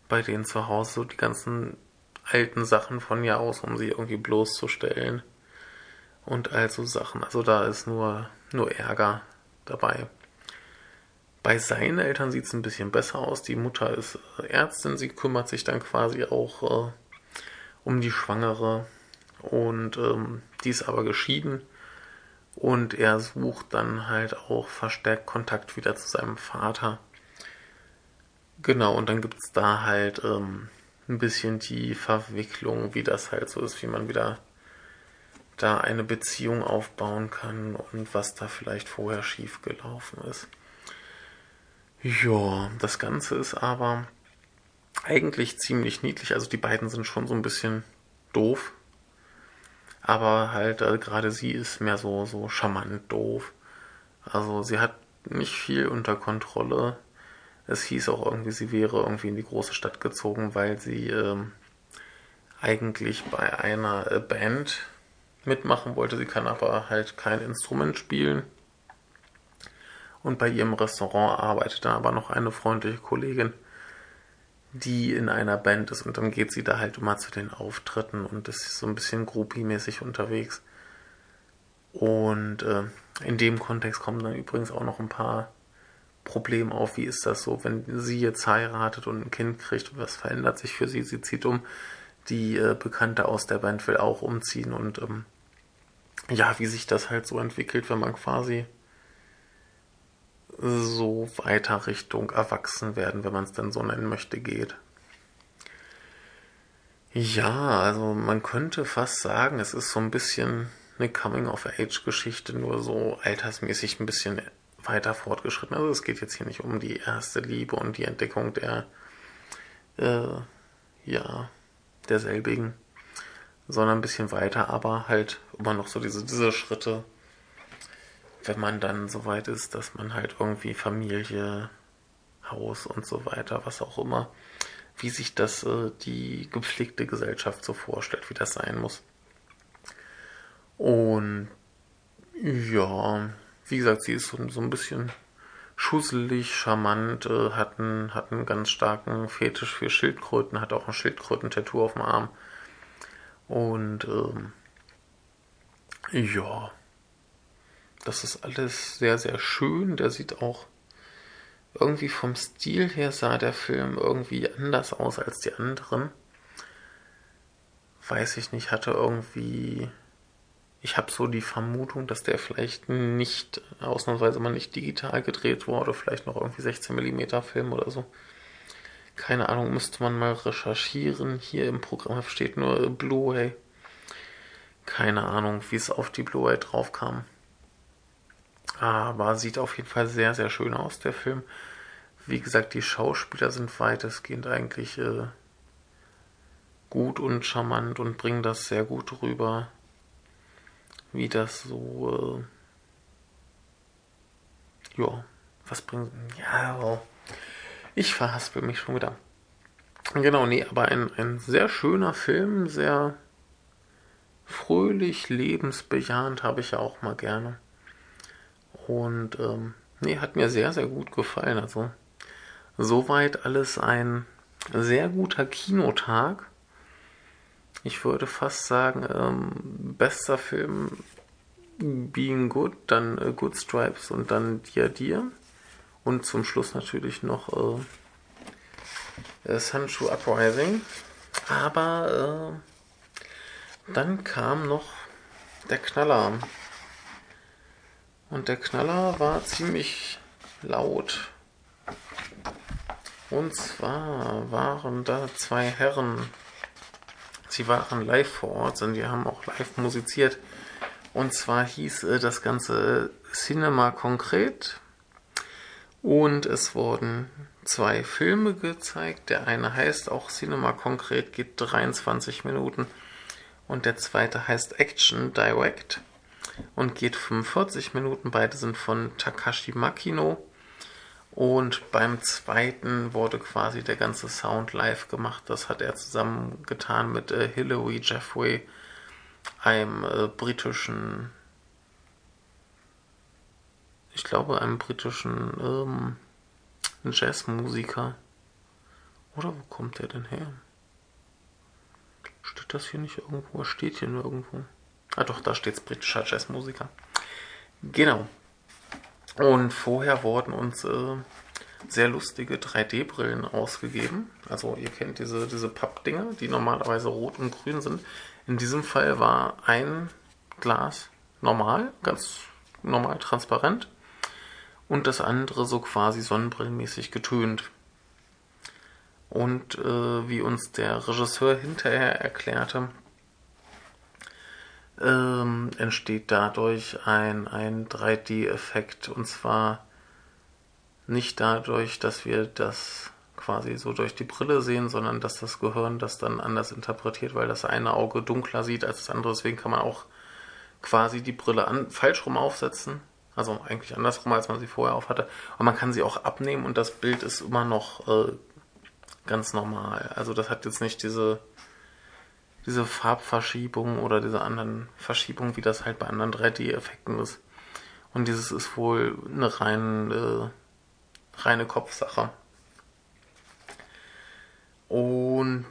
bei denen zu Hause so die ganzen alten Sachen von ihr aus, um sie irgendwie bloßzustellen. Und all so Sachen. Also da ist nur, nur Ärger dabei. Bei seinen Eltern sieht es ein bisschen besser aus. Die Mutter ist Ärztin, sie kümmert sich dann quasi auch äh, um die Schwangere. Und ähm, die ist aber geschieden und er sucht dann halt auch verstärkt Kontakt wieder zu seinem Vater. Genau, und dann gibt es da halt ähm, ein bisschen die Verwicklung, wie das halt so ist, wie man wieder da eine Beziehung aufbauen kann und was da vielleicht vorher schiefgelaufen ist. Ja, das Ganze ist aber eigentlich ziemlich niedlich. Also die beiden sind schon so ein bisschen doof, aber halt äh, gerade sie ist mehr so, so charmant doof. Also sie hat nicht viel unter Kontrolle. Es hieß auch irgendwie, sie wäre irgendwie in die große Stadt gezogen, weil sie ähm, eigentlich bei einer äh, Band mitmachen wollte. Sie kann aber halt kein Instrument spielen. Und bei ihrem Restaurant arbeitet da aber noch eine freundliche Kollegin, die in einer Band ist und dann geht sie da halt immer zu den Auftritten und ist so ein bisschen groupie-mäßig unterwegs. Und äh, in dem Kontext kommen dann übrigens auch noch ein paar Probleme auf. Wie ist das so, wenn sie jetzt heiratet und ein Kind kriegt? Was verändert sich für sie? Sie zieht um. Die äh, Bekannte aus der Band will auch umziehen und ähm, ja, wie sich das halt so entwickelt, wenn man quasi so weiter Richtung Erwachsenwerden, wenn man es denn so nennen möchte, geht. Ja, also man könnte fast sagen, es ist so ein bisschen eine Coming-of-Age-Geschichte, nur so altersmäßig ein bisschen weiter fortgeschritten. Also es geht jetzt hier nicht um die erste Liebe und die Entdeckung der, äh, ja, derselbigen, sondern ein bisschen weiter, aber halt immer noch so diese, diese Schritte wenn man dann so weit ist, dass man halt irgendwie Familie, Haus und so weiter, was auch immer, wie sich das äh, die gepflegte Gesellschaft so vorstellt, wie das sein muss. Und ja, wie gesagt, sie ist so, so ein bisschen schusselig, charmant, äh, hat, einen, hat einen ganz starken Fetisch für Schildkröten, hat auch ein Schildkröten-Tattoo auf dem Arm. Und ähm, ja, das ist alles sehr, sehr schön. Der sieht auch irgendwie vom Stil her sah der Film irgendwie anders aus als die anderen. Weiß ich nicht, hatte irgendwie. Ich habe so die Vermutung, dass der vielleicht nicht, ausnahmsweise mal nicht digital gedreht wurde, vielleicht noch irgendwie 16 mm Film oder so. Keine Ahnung, müsste man mal recherchieren. Hier im Programm steht nur Blu-ray. Keine Ahnung, wie es auf die Blu-ray draufkam. Aber sieht auf jeden Fall sehr, sehr schön aus, der Film. Wie gesagt, die Schauspieler sind weitestgehend eigentlich äh, gut und charmant und bringen das sehr gut rüber, wie das so, äh, ja, was bringt, ja, oh. ich verhaspel mich schon wieder. Genau, nee, aber ein, ein sehr schöner Film, sehr fröhlich, lebensbejahend habe ich ja auch mal gerne. Und ähm, nee, hat mir sehr, sehr gut gefallen. Also soweit alles ein sehr guter Kinotag. Ich würde fast sagen, ähm, bester Film Being Good, dann äh, Good Stripes und dann Dear Dear. Und zum Schluss natürlich noch äh, äh, Sanchu Uprising. Aber äh, dann kam noch der Knaller. Und der Knaller war ziemlich laut. Und zwar waren da zwei Herren. Sie waren live vor Ort und die haben auch live musiziert. Und zwar hieß äh, das Ganze Cinema Konkret. Und es wurden zwei Filme gezeigt. Der eine heißt auch Cinema Konkret, geht 23 Minuten. Und der zweite heißt Action Direct und geht 45 Minuten. Beide sind von Takashi Makino. Und beim zweiten wurde quasi der ganze Sound live gemacht. Das hat er zusammen getan mit äh, Hilary Jeffrey, einem äh, britischen, ich glaube, einem britischen ähm, Jazzmusiker. Oder wo kommt der denn her? Steht das hier nicht irgendwo? Steht hier nur irgendwo. Ah doch, da steht britischer Jazzmusiker. Genau. Und vorher wurden uns äh, sehr lustige 3D-Brillen ausgegeben. Also ihr kennt diese, diese Pappdinger, die normalerweise rot und grün sind. In diesem Fall war ein Glas normal, ganz normal transparent und das andere so quasi sonnenbrillenmäßig getönt. Und äh, wie uns der Regisseur hinterher erklärte, ähm, entsteht dadurch ein, ein 3D-Effekt. Und zwar nicht dadurch, dass wir das quasi so durch die Brille sehen, sondern dass das Gehirn das dann anders interpretiert, weil das eine Auge dunkler sieht als das andere. Deswegen kann man auch quasi die Brille an, falsch rum aufsetzen. Also eigentlich andersrum, als man sie vorher auf hatte. Und man kann sie auch abnehmen und das Bild ist immer noch äh, ganz normal. Also das hat jetzt nicht diese diese Farbverschiebung oder diese anderen Verschiebungen, wie das halt bei anderen 3D-Effekten ist. Und dieses ist wohl eine rein, äh, reine Kopfsache. Und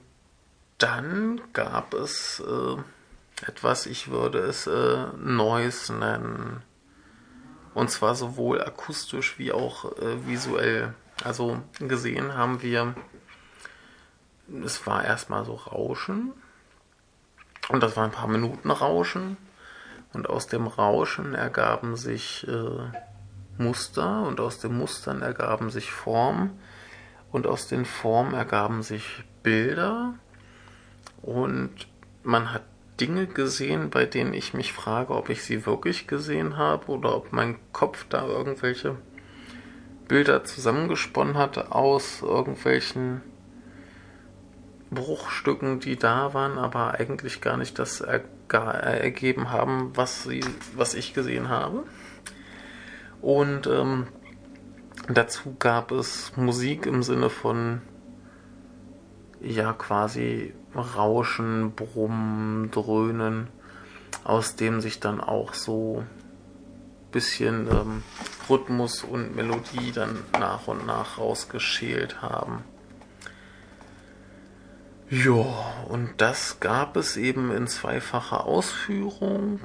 dann gab es äh, etwas, ich würde es äh, Noise nennen. Und zwar sowohl akustisch wie auch äh, visuell. Also gesehen haben wir, es war erstmal so Rauschen und das war ein paar Minuten Rauschen. Und aus dem Rauschen ergaben sich äh, Muster. Und aus den Mustern ergaben sich Formen. Und aus den Formen ergaben sich Bilder. Und man hat Dinge gesehen, bei denen ich mich frage, ob ich sie wirklich gesehen habe oder ob mein Kopf da irgendwelche Bilder zusammengesponnen hat aus irgendwelchen Bruchstücken, die da waren, aber eigentlich gar nicht das ergeben haben, was, sie, was ich gesehen habe. Und ähm, dazu gab es Musik im Sinne von ja quasi Rauschen, Brummen, Dröhnen, aus dem sich dann auch so bisschen ähm, Rhythmus und Melodie dann nach und nach rausgeschält haben. Ja, und das gab es eben in zweifacher Ausführung.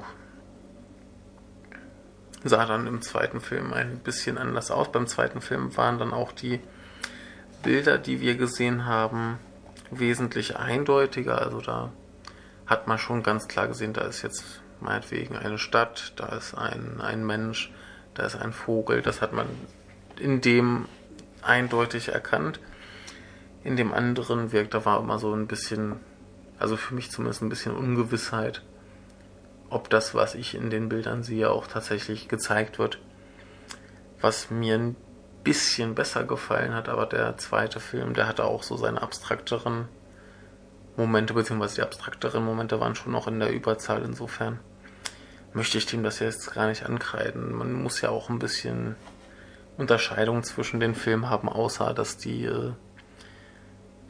Sah dann im zweiten Film ein bisschen anders aus. Beim zweiten Film waren dann auch die Bilder, die wir gesehen haben, wesentlich eindeutiger. Also da hat man schon ganz klar gesehen, da ist jetzt meinetwegen eine Stadt, da ist ein, ein Mensch, da ist ein Vogel. Das hat man in dem eindeutig erkannt in dem anderen wirkt, da war immer so ein bisschen, also für mich zumindest ein bisschen Ungewissheit, ob das, was ich in den Bildern sehe, auch tatsächlich gezeigt wird. Was mir ein bisschen besser gefallen hat, aber der zweite Film, der hatte auch so seine abstrakteren Momente, beziehungsweise die abstrakteren Momente waren schon noch in der Überzahl. Insofern möchte ich dem das jetzt gar nicht ankreiden. Man muss ja auch ein bisschen Unterscheidung zwischen den Filmen haben, außer dass die äh,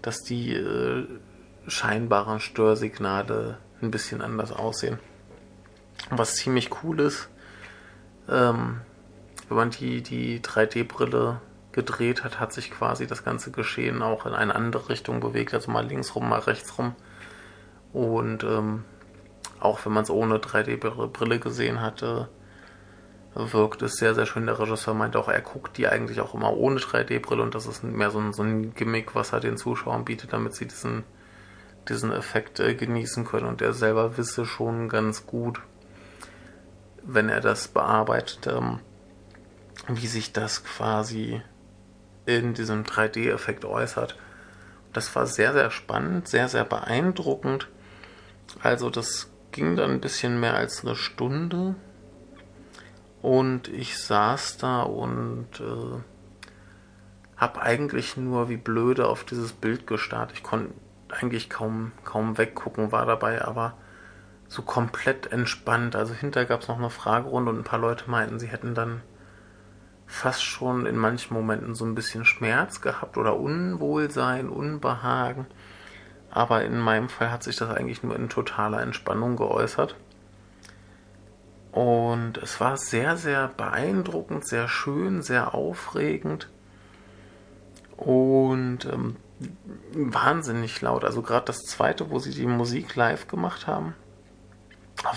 dass die äh, scheinbaren Störsignale ein bisschen anders aussehen. Was ziemlich cool ist, ähm, wenn man die, die 3D-Brille gedreht hat, hat sich quasi das ganze Geschehen auch in eine andere Richtung bewegt, also mal links rum, mal rechts rum. Und ähm, auch wenn man es ohne 3D-Brille gesehen hatte, wirkt es sehr, sehr schön. Der Regisseur meinte auch, er guckt die eigentlich auch immer ohne 3D-Brille und das ist mehr so ein, so ein Gimmick, was er den Zuschauern bietet, damit sie diesen, diesen Effekt äh, genießen können. Und er selber wisse schon ganz gut, wenn er das bearbeitet, ähm, wie sich das quasi in diesem 3D-Effekt äußert. Das war sehr, sehr spannend, sehr, sehr beeindruckend. Also das ging dann ein bisschen mehr als eine Stunde. Und ich saß da und äh, habe eigentlich nur wie blöde auf dieses Bild gestarrt. Ich konnte eigentlich kaum, kaum weggucken, war dabei aber so komplett entspannt. Also hinterher gab es noch eine Fragerunde und ein paar Leute meinten, sie hätten dann fast schon in manchen Momenten so ein bisschen Schmerz gehabt oder Unwohlsein, Unbehagen. Aber in meinem Fall hat sich das eigentlich nur in totaler Entspannung geäußert. Und es war sehr, sehr beeindruckend, sehr schön, sehr aufregend und ähm, wahnsinnig laut. Also gerade das zweite, wo sie die Musik live gemacht haben,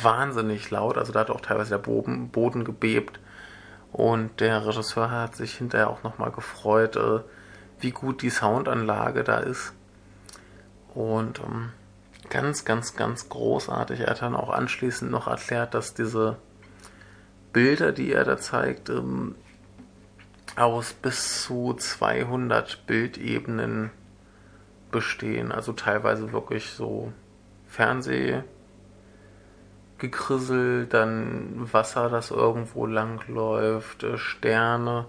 wahnsinnig laut. Also da hat auch teilweise der Boden, Boden gebebt. Und der Regisseur hat sich hinterher auch nochmal gefreut, äh, wie gut die Soundanlage da ist. Und ähm, ganz, ganz, ganz großartig. Er hat dann auch anschließend noch erklärt, dass diese Bilder, die er da zeigt, ähm, aus bis zu 200 Bildebenen bestehen. Also teilweise wirklich so Fernseh Gekrissel, dann Wasser, das irgendwo lang läuft, äh, Sterne,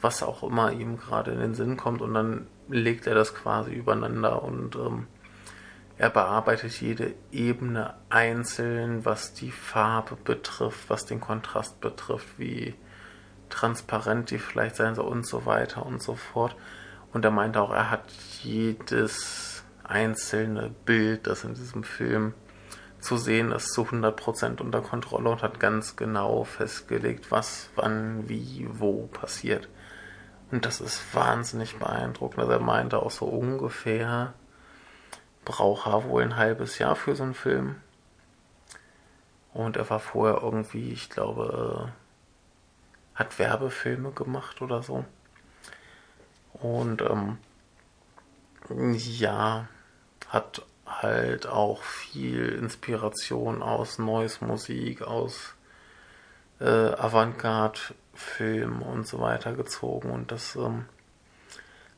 was auch immer ihm gerade in den Sinn kommt und dann legt er das quasi übereinander und ähm, er bearbeitet jede Ebene einzeln, was die Farbe betrifft, was den Kontrast betrifft, wie transparent die vielleicht sein soll und so weiter und so fort. Und er meinte auch, er hat jedes einzelne Bild, das in diesem Film zu sehen ist, zu 100% unter Kontrolle und hat ganz genau festgelegt, was, wann, wie, wo passiert. Und das ist wahnsinnig beeindruckend. Also er meinte auch so ungefähr, braucht er wohl ein halbes Jahr für so einen Film. Und er war vorher irgendwie, ich glaube, hat Werbefilme gemacht oder so. Und ähm, ja, hat halt auch viel Inspiration aus Neues Musik, aus äh, Avantgarde-Film und so weiter gezogen. Und das ähm,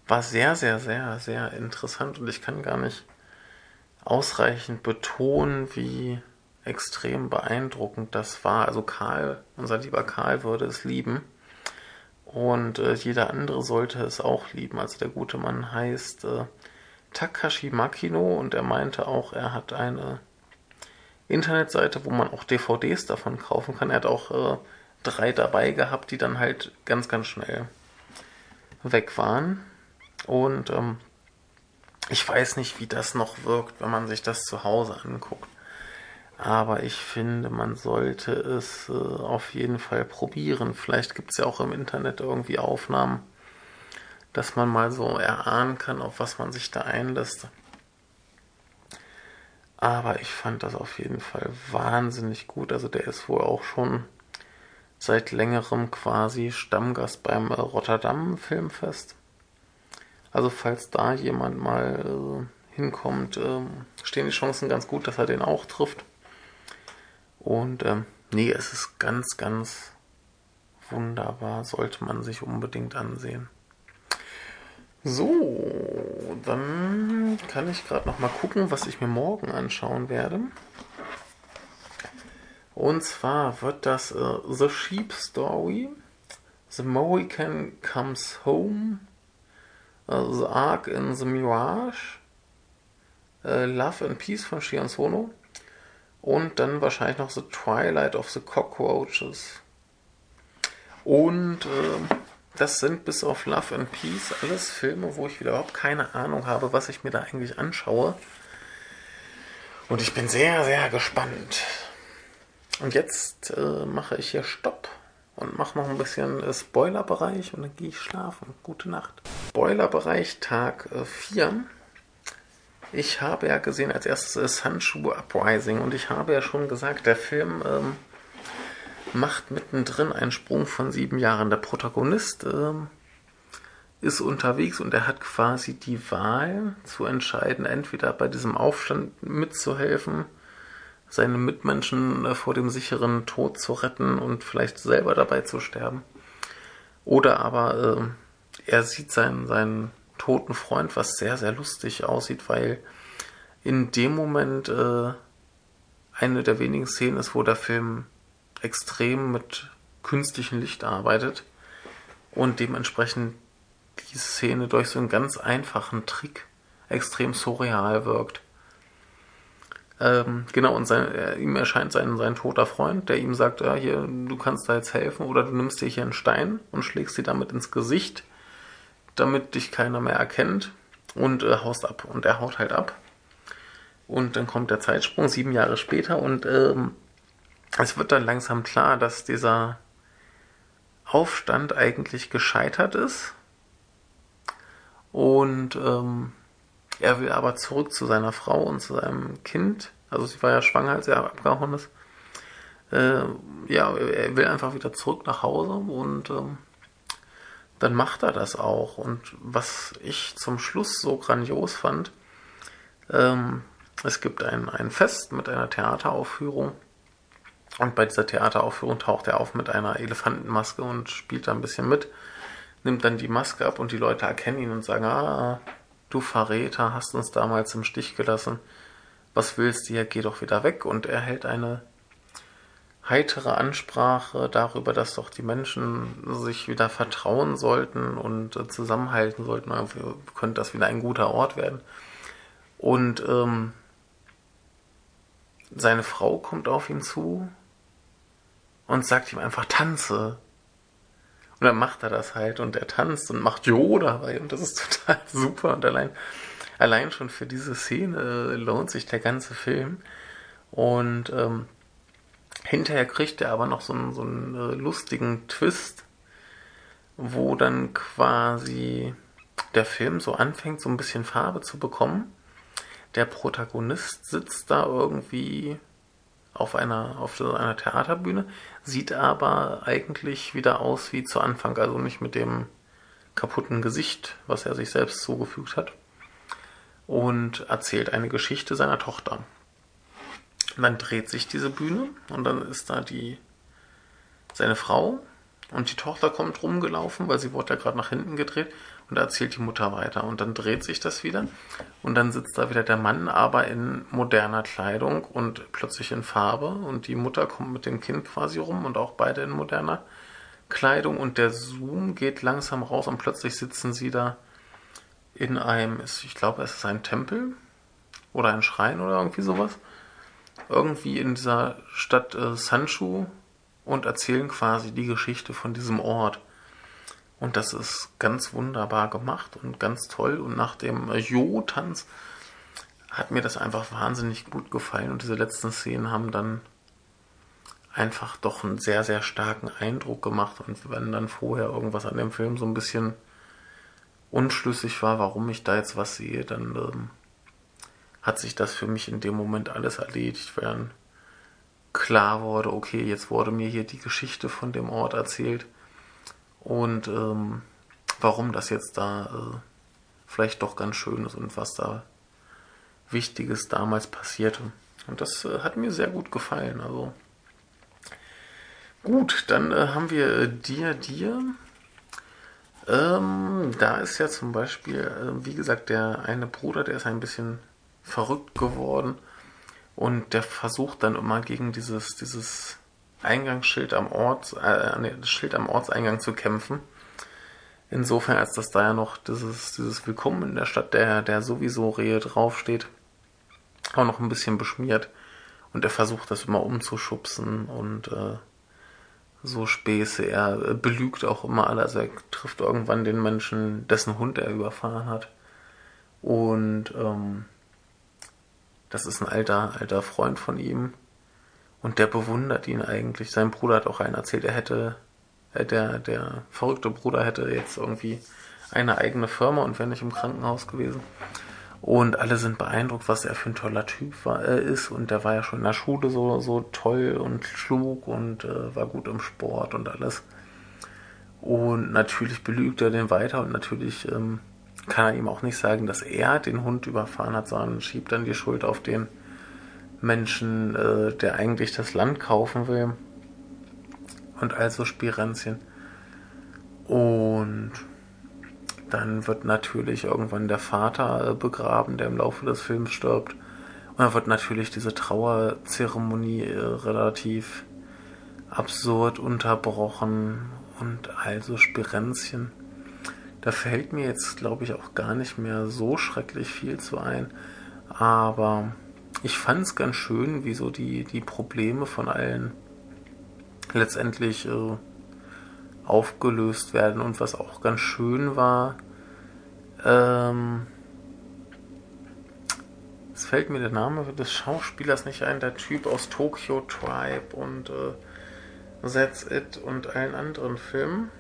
war sehr, sehr, sehr, sehr interessant. Und ich kann gar nicht ausreichend betonen, wie extrem beeindruckend das war. Also Karl, unser lieber Karl würde es lieben. Und äh, jeder andere sollte es auch lieben. Also der gute Mann heißt äh, Takashi Makino und er meinte auch, er hat eine Internetseite, wo man auch DVDs davon kaufen kann. Er hat auch äh, drei dabei gehabt, die dann halt ganz, ganz schnell weg waren. Und ähm, ich weiß nicht, wie das noch wirkt, wenn man sich das zu Hause anguckt. Aber ich finde, man sollte es äh, auf jeden Fall probieren. Vielleicht gibt es ja auch im Internet irgendwie Aufnahmen dass man mal so erahnen kann, auf was man sich da einlässt. Aber ich fand das auf jeden Fall wahnsinnig gut. Also der ist wohl auch schon seit längerem quasi Stammgast beim äh, Rotterdam Filmfest. Also falls da jemand mal äh, hinkommt, äh, stehen die Chancen ganz gut, dass er den auch trifft. Und ähm, nee, es ist ganz, ganz wunderbar, sollte man sich unbedingt ansehen. So, dann kann ich gerade noch mal gucken, was ich mir morgen anschauen werde. Und zwar wird das äh, The Sheep Story, The Mohican Comes Home, The Ark in the Mirage, uh, Love and Peace von Shion Sono und dann wahrscheinlich noch The Twilight of the Cockroaches. Und äh, das sind bis auf Love and Peace alles Filme, wo ich überhaupt keine Ahnung habe, was ich mir da eigentlich anschaue. Und ich bin sehr, sehr gespannt. Und jetzt äh, mache ich hier Stopp und mache noch ein bisschen äh, Spoilerbereich und dann gehe ich schlafen. Gute Nacht. Spoilerbereich Tag 4. Äh, Ich habe ja gesehen als erstes Sunshoe Uprising und ich habe ja schon gesagt, der Film ähm, macht mittendrin einen Sprung von sieben Jahren. Der Protagonist ähm, ist unterwegs und er hat quasi die Wahl zu entscheiden, entweder bei diesem Aufstand mitzuhelfen, seine Mitmenschen äh, vor dem sicheren Tod zu retten und vielleicht selber dabei zu sterben. Oder aber äh, er sieht seinen, seinen toten Freund, was sehr, sehr lustig aussieht, weil in dem Moment äh, eine der wenigen Szenen ist, wo der Film extrem mit künstlichem Licht arbeitet und dementsprechend die Szene durch so einen ganz einfachen Trick extrem surreal wirkt. Ähm, genau, und sein, äh, ihm erscheint sein, sein toter Freund, der ihm sagt, ja, hier, du kannst da jetzt helfen, oder du nimmst dir hier einen Stein und schlägst dir damit ins Gesicht, damit dich keiner mehr erkennt und äh, haust ab. Und er haut halt ab. Und dann kommt der Zeitsprung, sieben Jahre später, und ähm, es wird dann langsam klar, dass dieser Aufstand eigentlich gescheitert ist. Und ähm, er will aber zurück zu seiner Frau und zu seinem Kind. Also sie war ja schwanger, als er abgehauen ist. Äh, ja, er will einfach wieder zurück nach Hause und ähm, dann macht er das auch. Und was ich zum Schluss so grandios fand, ähm, es gibt ein, ein Fest mit einer Theateraufführung. Und bei dieser Theateraufführung taucht er auf mit einer Elefantenmaske und spielt da ein bisschen mit, nimmt dann die Maske ab und die Leute erkennen ihn und sagen, ah, du Verräter, hast uns damals im Stich gelassen. Was willst du hier? Geh doch wieder weg. Und er hält eine heitere Ansprache darüber, dass doch die Menschen sich wieder vertrauen sollten und äh, zusammenhalten sollten. Könnte das wieder ein guter Ort werden. Und ähm, seine Frau kommt auf ihn zu und sagt ihm einfach, tanze. Und dann macht er das halt und er tanzt und macht Jo dabei und das ist total super. Und allein, allein schon für diese Szene lohnt sich der ganze Film. Und ähm, hinterher kriegt er aber noch so einen, so einen äh, lustigen Twist, wo dann quasi der Film so anfängt, so ein bisschen Farbe zu bekommen. Der Protagonist sitzt da irgendwie auf einer, auf einer Theaterbühne, sieht aber eigentlich wieder aus wie zu Anfang, also nicht mit dem kaputten Gesicht, was er sich selbst zugefügt hat, und erzählt eine Geschichte seiner Tochter. Und dann dreht sich diese Bühne und dann ist da die seine Frau und die Tochter kommt rumgelaufen, weil sie wurde ja gerade nach hinten gedreht und da erzählt die Mutter weiter. Und dann dreht sich das wieder und dann sitzt da wieder der Mann, aber in moderner Kleidung und plötzlich in Farbe. Und die Mutter kommt mit dem Kind quasi rum und auch beide in moderner Kleidung. Und der Zoom geht langsam raus und plötzlich sitzen sie da in einem, ich glaube, es ist ein Tempel oder ein Schrein oder irgendwie sowas. Irgendwie in dieser Stadt äh, Sanchu und erzählen quasi die Geschichte von diesem Ort. Und das ist ganz wunderbar gemacht und ganz toll. Und nach dem Jo-Tanz hat mir das einfach wahnsinnig gut gefallen. Und diese letzten Szenen haben dann einfach doch einen sehr, sehr starken Eindruck gemacht. Und wenn dann vorher irgendwas an dem Film so ein bisschen unschlüssig war, warum ich da jetzt was sehe, dann ähm, hat sich das für mich in dem Moment alles erledigt, weil dann klar wurde, okay, jetzt wurde mir hier die Geschichte von dem Ort erzählt und ähm, warum das jetzt da äh, vielleicht doch ganz schön ist und was da Wichtiges damals passierte. Und das äh, hat mir sehr gut gefallen. Also gut, dann äh, haben wir äh, dir, dir. Ähm, da ist ja zum Beispiel, äh, wie gesagt, der eine Bruder, der ist ein bisschen verrückt geworden und der versucht dann immer gegen dieses, dieses Eingangsschild am Ort, äh, das Schild am Ortseingang zu kämpfen. Insofern, als dass da ja noch dieses, dieses Willkommen in der Stadt, der, der sowieso Rehe draufsteht, auch noch ein bisschen beschmiert. Und er versucht das immer umzuschubsen und äh, so Späße. Er äh, belügt auch immer alle. Also er trifft irgendwann den Menschen, dessen Hund er überfahren hat. Und ähm, das ist ein alter, alter Freund von ihm. Und der bewundert ihn eigentlich. Sein Bruder hat auch einen erzählt, er hätte, äh, der, der verrückte Bruder hätte jetzt irgendwie eine eigene Firma und wäre nicht im Krankenhaus gewesen. Und alle sind beeindruckt, was er für ein toller Typ war, äh, ist. Und der war ja schon in der Schule so, so toll und schlug und äh, war gut im Sport und alles. Und natürlich belügt er den weiter und natürlich ähm, kann er ihm auch nicht sagen, dass er den Hund überfahren hat, sondern schiebt dann die Schuld auf den Menschen, äh, der eigentlich das Land kaufen will. Und also Spirenzchen. Und dann wird natürlich irgendwann der Vater äh, begraben, der im Laufe des Films stirbt. Und dann wird natürlich diese Trauerzeremonie äh, relativ absurd unterbrochen und also Spirenzchen. Da fällt mir jetzt, glaube ich, auch gar nicht mehr so schrecklich viel zu ein. Aber ich fand es ganz schön, wie so die, die Probleme von allen letztendlich äh, aufgelöst werden. Und was auch ganz schön war, ähm, es fällt mir der Name des Schauspielers nicht ein, der Typ aus Tokyo Tribe und äh, That's It und allen anderen Filmen.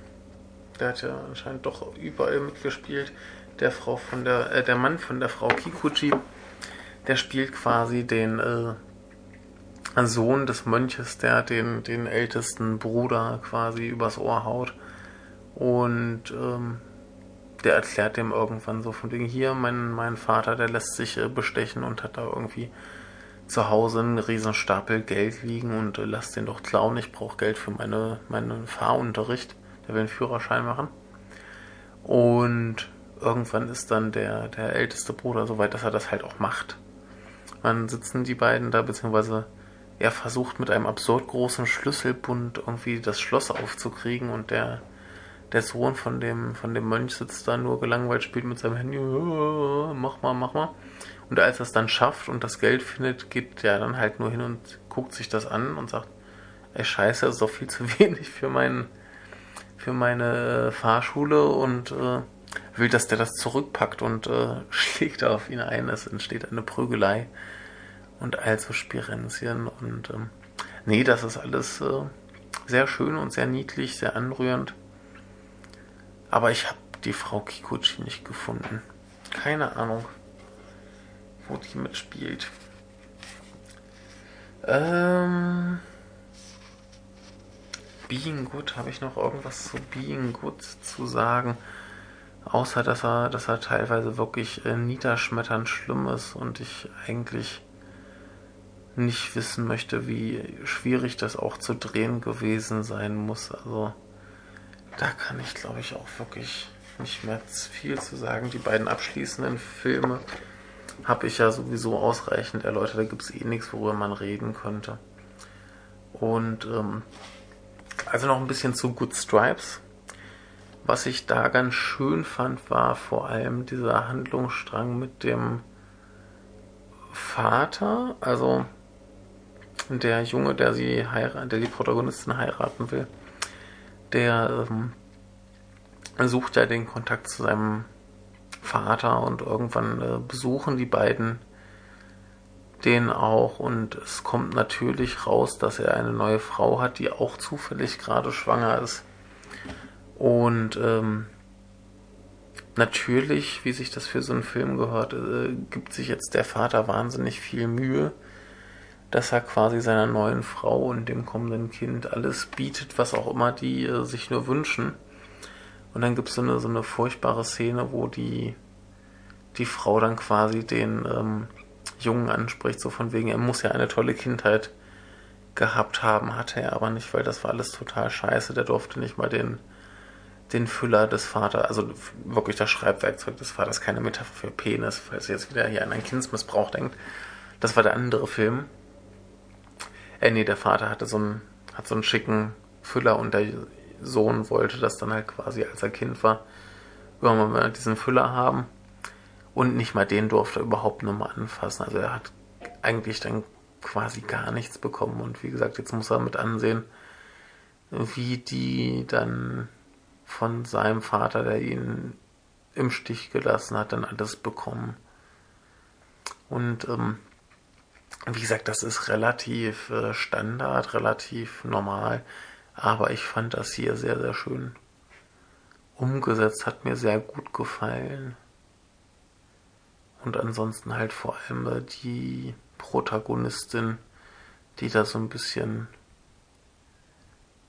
Der hat ja anscheinend doch überall mitgespielt. Der Frau von der, äh, der Mann von der Frau Kikuchi, der spielt quasi den äh, Sohn des Mönches, der den, den ältesten Bruder quasi übers Ohr haut. Und ähm, der erklärt dem irgendwann so von Dingen, hier, mein, mein Vater, der lässt sich äh, bestechen und hat da irgendwie zu Hause einen riesen Stapel Geld liegen und äh, lass den doch klauen, ich brauche Geld für meine, meinen Fahrunterricht, der will einen Führerschein machen. Und irgendwann ist dann der, der älteste Bruder so weit, dass er das halt auch macht. Dann sitzen die beiden da, beziehungsweise er versucht mit einem absurd großen Schlüsselbund irgendwie das Schloss aufzukriegen und der, der Sohn von dem, von dem Mönch sitzt da nur gelangweilt, spielt mit seinem Handy, mach mal, mach mal. Und als er es dann schafft und das Geld findet, geht er dann halt nur hin und guckt sich das an und sagt, ey scheiße, das ist doch viel zu wenig für mein, für meine Fahrschule und äh, will, dass der das zurückpackt und äh, schlägt auf ihn ein. Es entsteht eine Prügelei und also Spirenzien und ähm, nee, das ist alles äh, sehr schön und sehr niedlich, sehr anrührend. Aber ich habe die Frau Kikuchi nicht gefunden. Keine Ahnung, wo die mitspielt. Ähm, Being Good, habe ich noch irgendwas zu Being Good zu sagen? Außer, dass er, dass er teilweise wirklich äh, niederschmetternd schlimm ist und ich eigentlich nicht wissen möchte, wie schwierig das auch zu drehen gewesen sein muss. Also da kann ich, glaube ich, auch wirklich nicht mehr viel zu sagen. Die beiden abschließenden Filme habe ich ja sowieso ausreichend erläutert. Da gibt es eh nichts, worüber man reden könnte. Und ähm, also noch ein bisschen zu Good Stripes. Was ich da ganz schön fand, war vor allem dieser Handlungsstrang mit dem Vater. Also der Junge, der sie heiratet, der die Protagonistin heiraten will, der ähm, sucht ja den Kontakt zu seinem Vater und irgendwann äh, besuchen die beiden den auch und es kommt natürlich raus, dass er eine neue Frau hat, die auch zufällig gerade schwanger ist. Und ähm, natürlich, wie sich das für so einen Film gehört, äh, gibt sich jetzt der Vater wahnsinnig viel Mühe dass er quasi seiner neuen Frau und dem kommenden Kind alles bietet, was auch immer die äh, sich nur wünschen. Und dann gibt es so eine, so eine furchtbare Szene, wo die, die Frau dann quasi den ähm, Jungen anspricht, so von wegen, er muss ja eine tolle Kindheit gehabt haben, hatte er aber nicht, weil das war alles total scheiße. Der durfte nicht mal den, den Füller des Vaters, also wirklich das Schreibwerkzeug des Vaters, keine Metapher für Penis, falls ihr jetzt wieder hier an einen Kindsmissbrauch denkt. Das war der andere Film. Äh, nee, der Vater hatte so einen, hat so einen schicken Füller und der Sohn wollte das dann halt quasi, als er Kind war, irgendwann mal diesen Füller haben. Und nicht mal den durfte er überhaupt nur mal anfassen. Also er hat eigentlich dann quasi gar nichts bekommen. Und wie gesagt, jetzt muss er mit ansehen, wie die dann von seinem Vater, der ihn im Stich gelassen hat, dann alles bekommen. Und ähm, wie gesagt, das ist relativ äh, Standard, relativ normal, aber ich fand das hier sehr, sehr schön umgesetzt, hat mir sehr gut gefallen. Und ansonsten halt vor allem äh, die Protagonistin, die da so ein bisschen,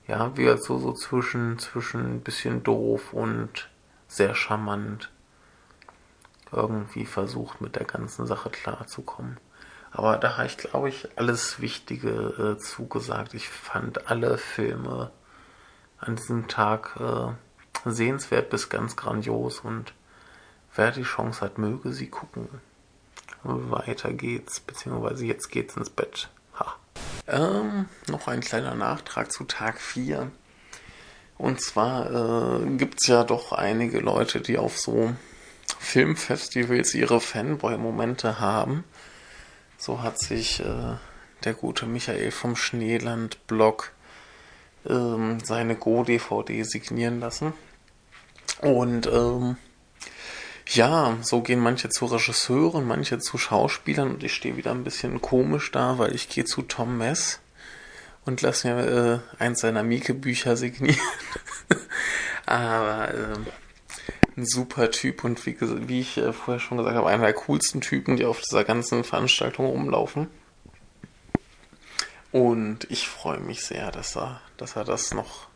ja, wie so, so zwischen, zwischen ein bisschen doof und sehr charmant irgendwie versucht, mit der ganzen Sache klarzukommen. Aber da habe ich, glaube ich, alles Wichtige äh, zugesagt. Ich fand alle Filme an diesem Tag äh, sehenswert bis ganz grandios und wer die Chance hat, möge sie gucken. Weiter geht's, beziehungsweise jetzt geht's ins Bett. Ha. Ähm, noch ein kleiner Nachtrag zu Tag 4. Und zwar äh, gibt's ja doch einige Leute, die auf so Filmfestivals ihre Fanboy-Momente haben. So hat sich äh, der gute Michael vom Schneeland-Blog ähm, seine Go-DVD signieren lassen. Und ähm, ja, so gehen manche zu Regisseuren, manche zu Schauspielern und ich stehe wieder ein bisschen komisch da, weil ich gehe zu Tom Mess und lasse mir äh, eins seiner Mieke-Bücher signieren. Aber äh, ein super Typ und wie, wie ich äh, vorher schon gesagt habe, einer der coolsten Typen, die auf dieser ganzen Veranstaltung rumlaufen. Und ich freue mich sehr, dass er, dass er das noch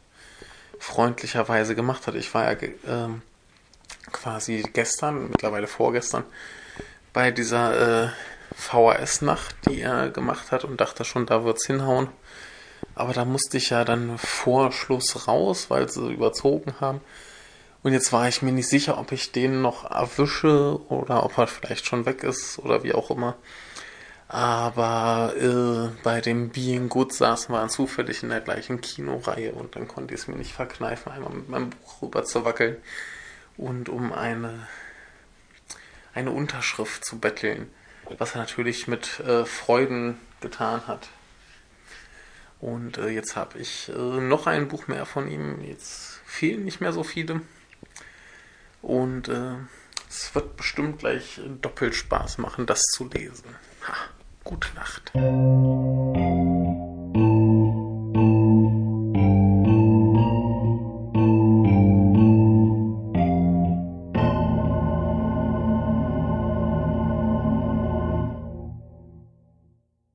freundlicherweise gemacht hat. Ich war ja äh, quasi gestern, mittlerweile vorgestern, bei dieser äh, VHS-Nacht, die er gemacht hat und dachte schon, da wird's hinhauen. Aber da musste ich ja dann vor Schluss raus, weil sie überzogen haben. Und jetzt war ich mir nicht sicher, ob ich den noch erwische oder ob er vielleicht schon weg ist oder wie auch immer. Aber äh, bei dem Being Good saßen wir zufällig in der gleichen Kinoreihe und dann konnte ich es mir nicht verkneifen, einmal mit meinem Buch rüber zu wackeln und um eine, eine Unterschrift zu betteln, was er natürlich mit äh, Freuden getan hat. Und äh, jetzt habe ich äh, noch ein Buch mehr von ihm. Jetzt fehlen nicht mehr so viele. Und äh, es wird bestimmt gleich doppelt Spaß machen, das zu lesen. Ha, gute Nacht.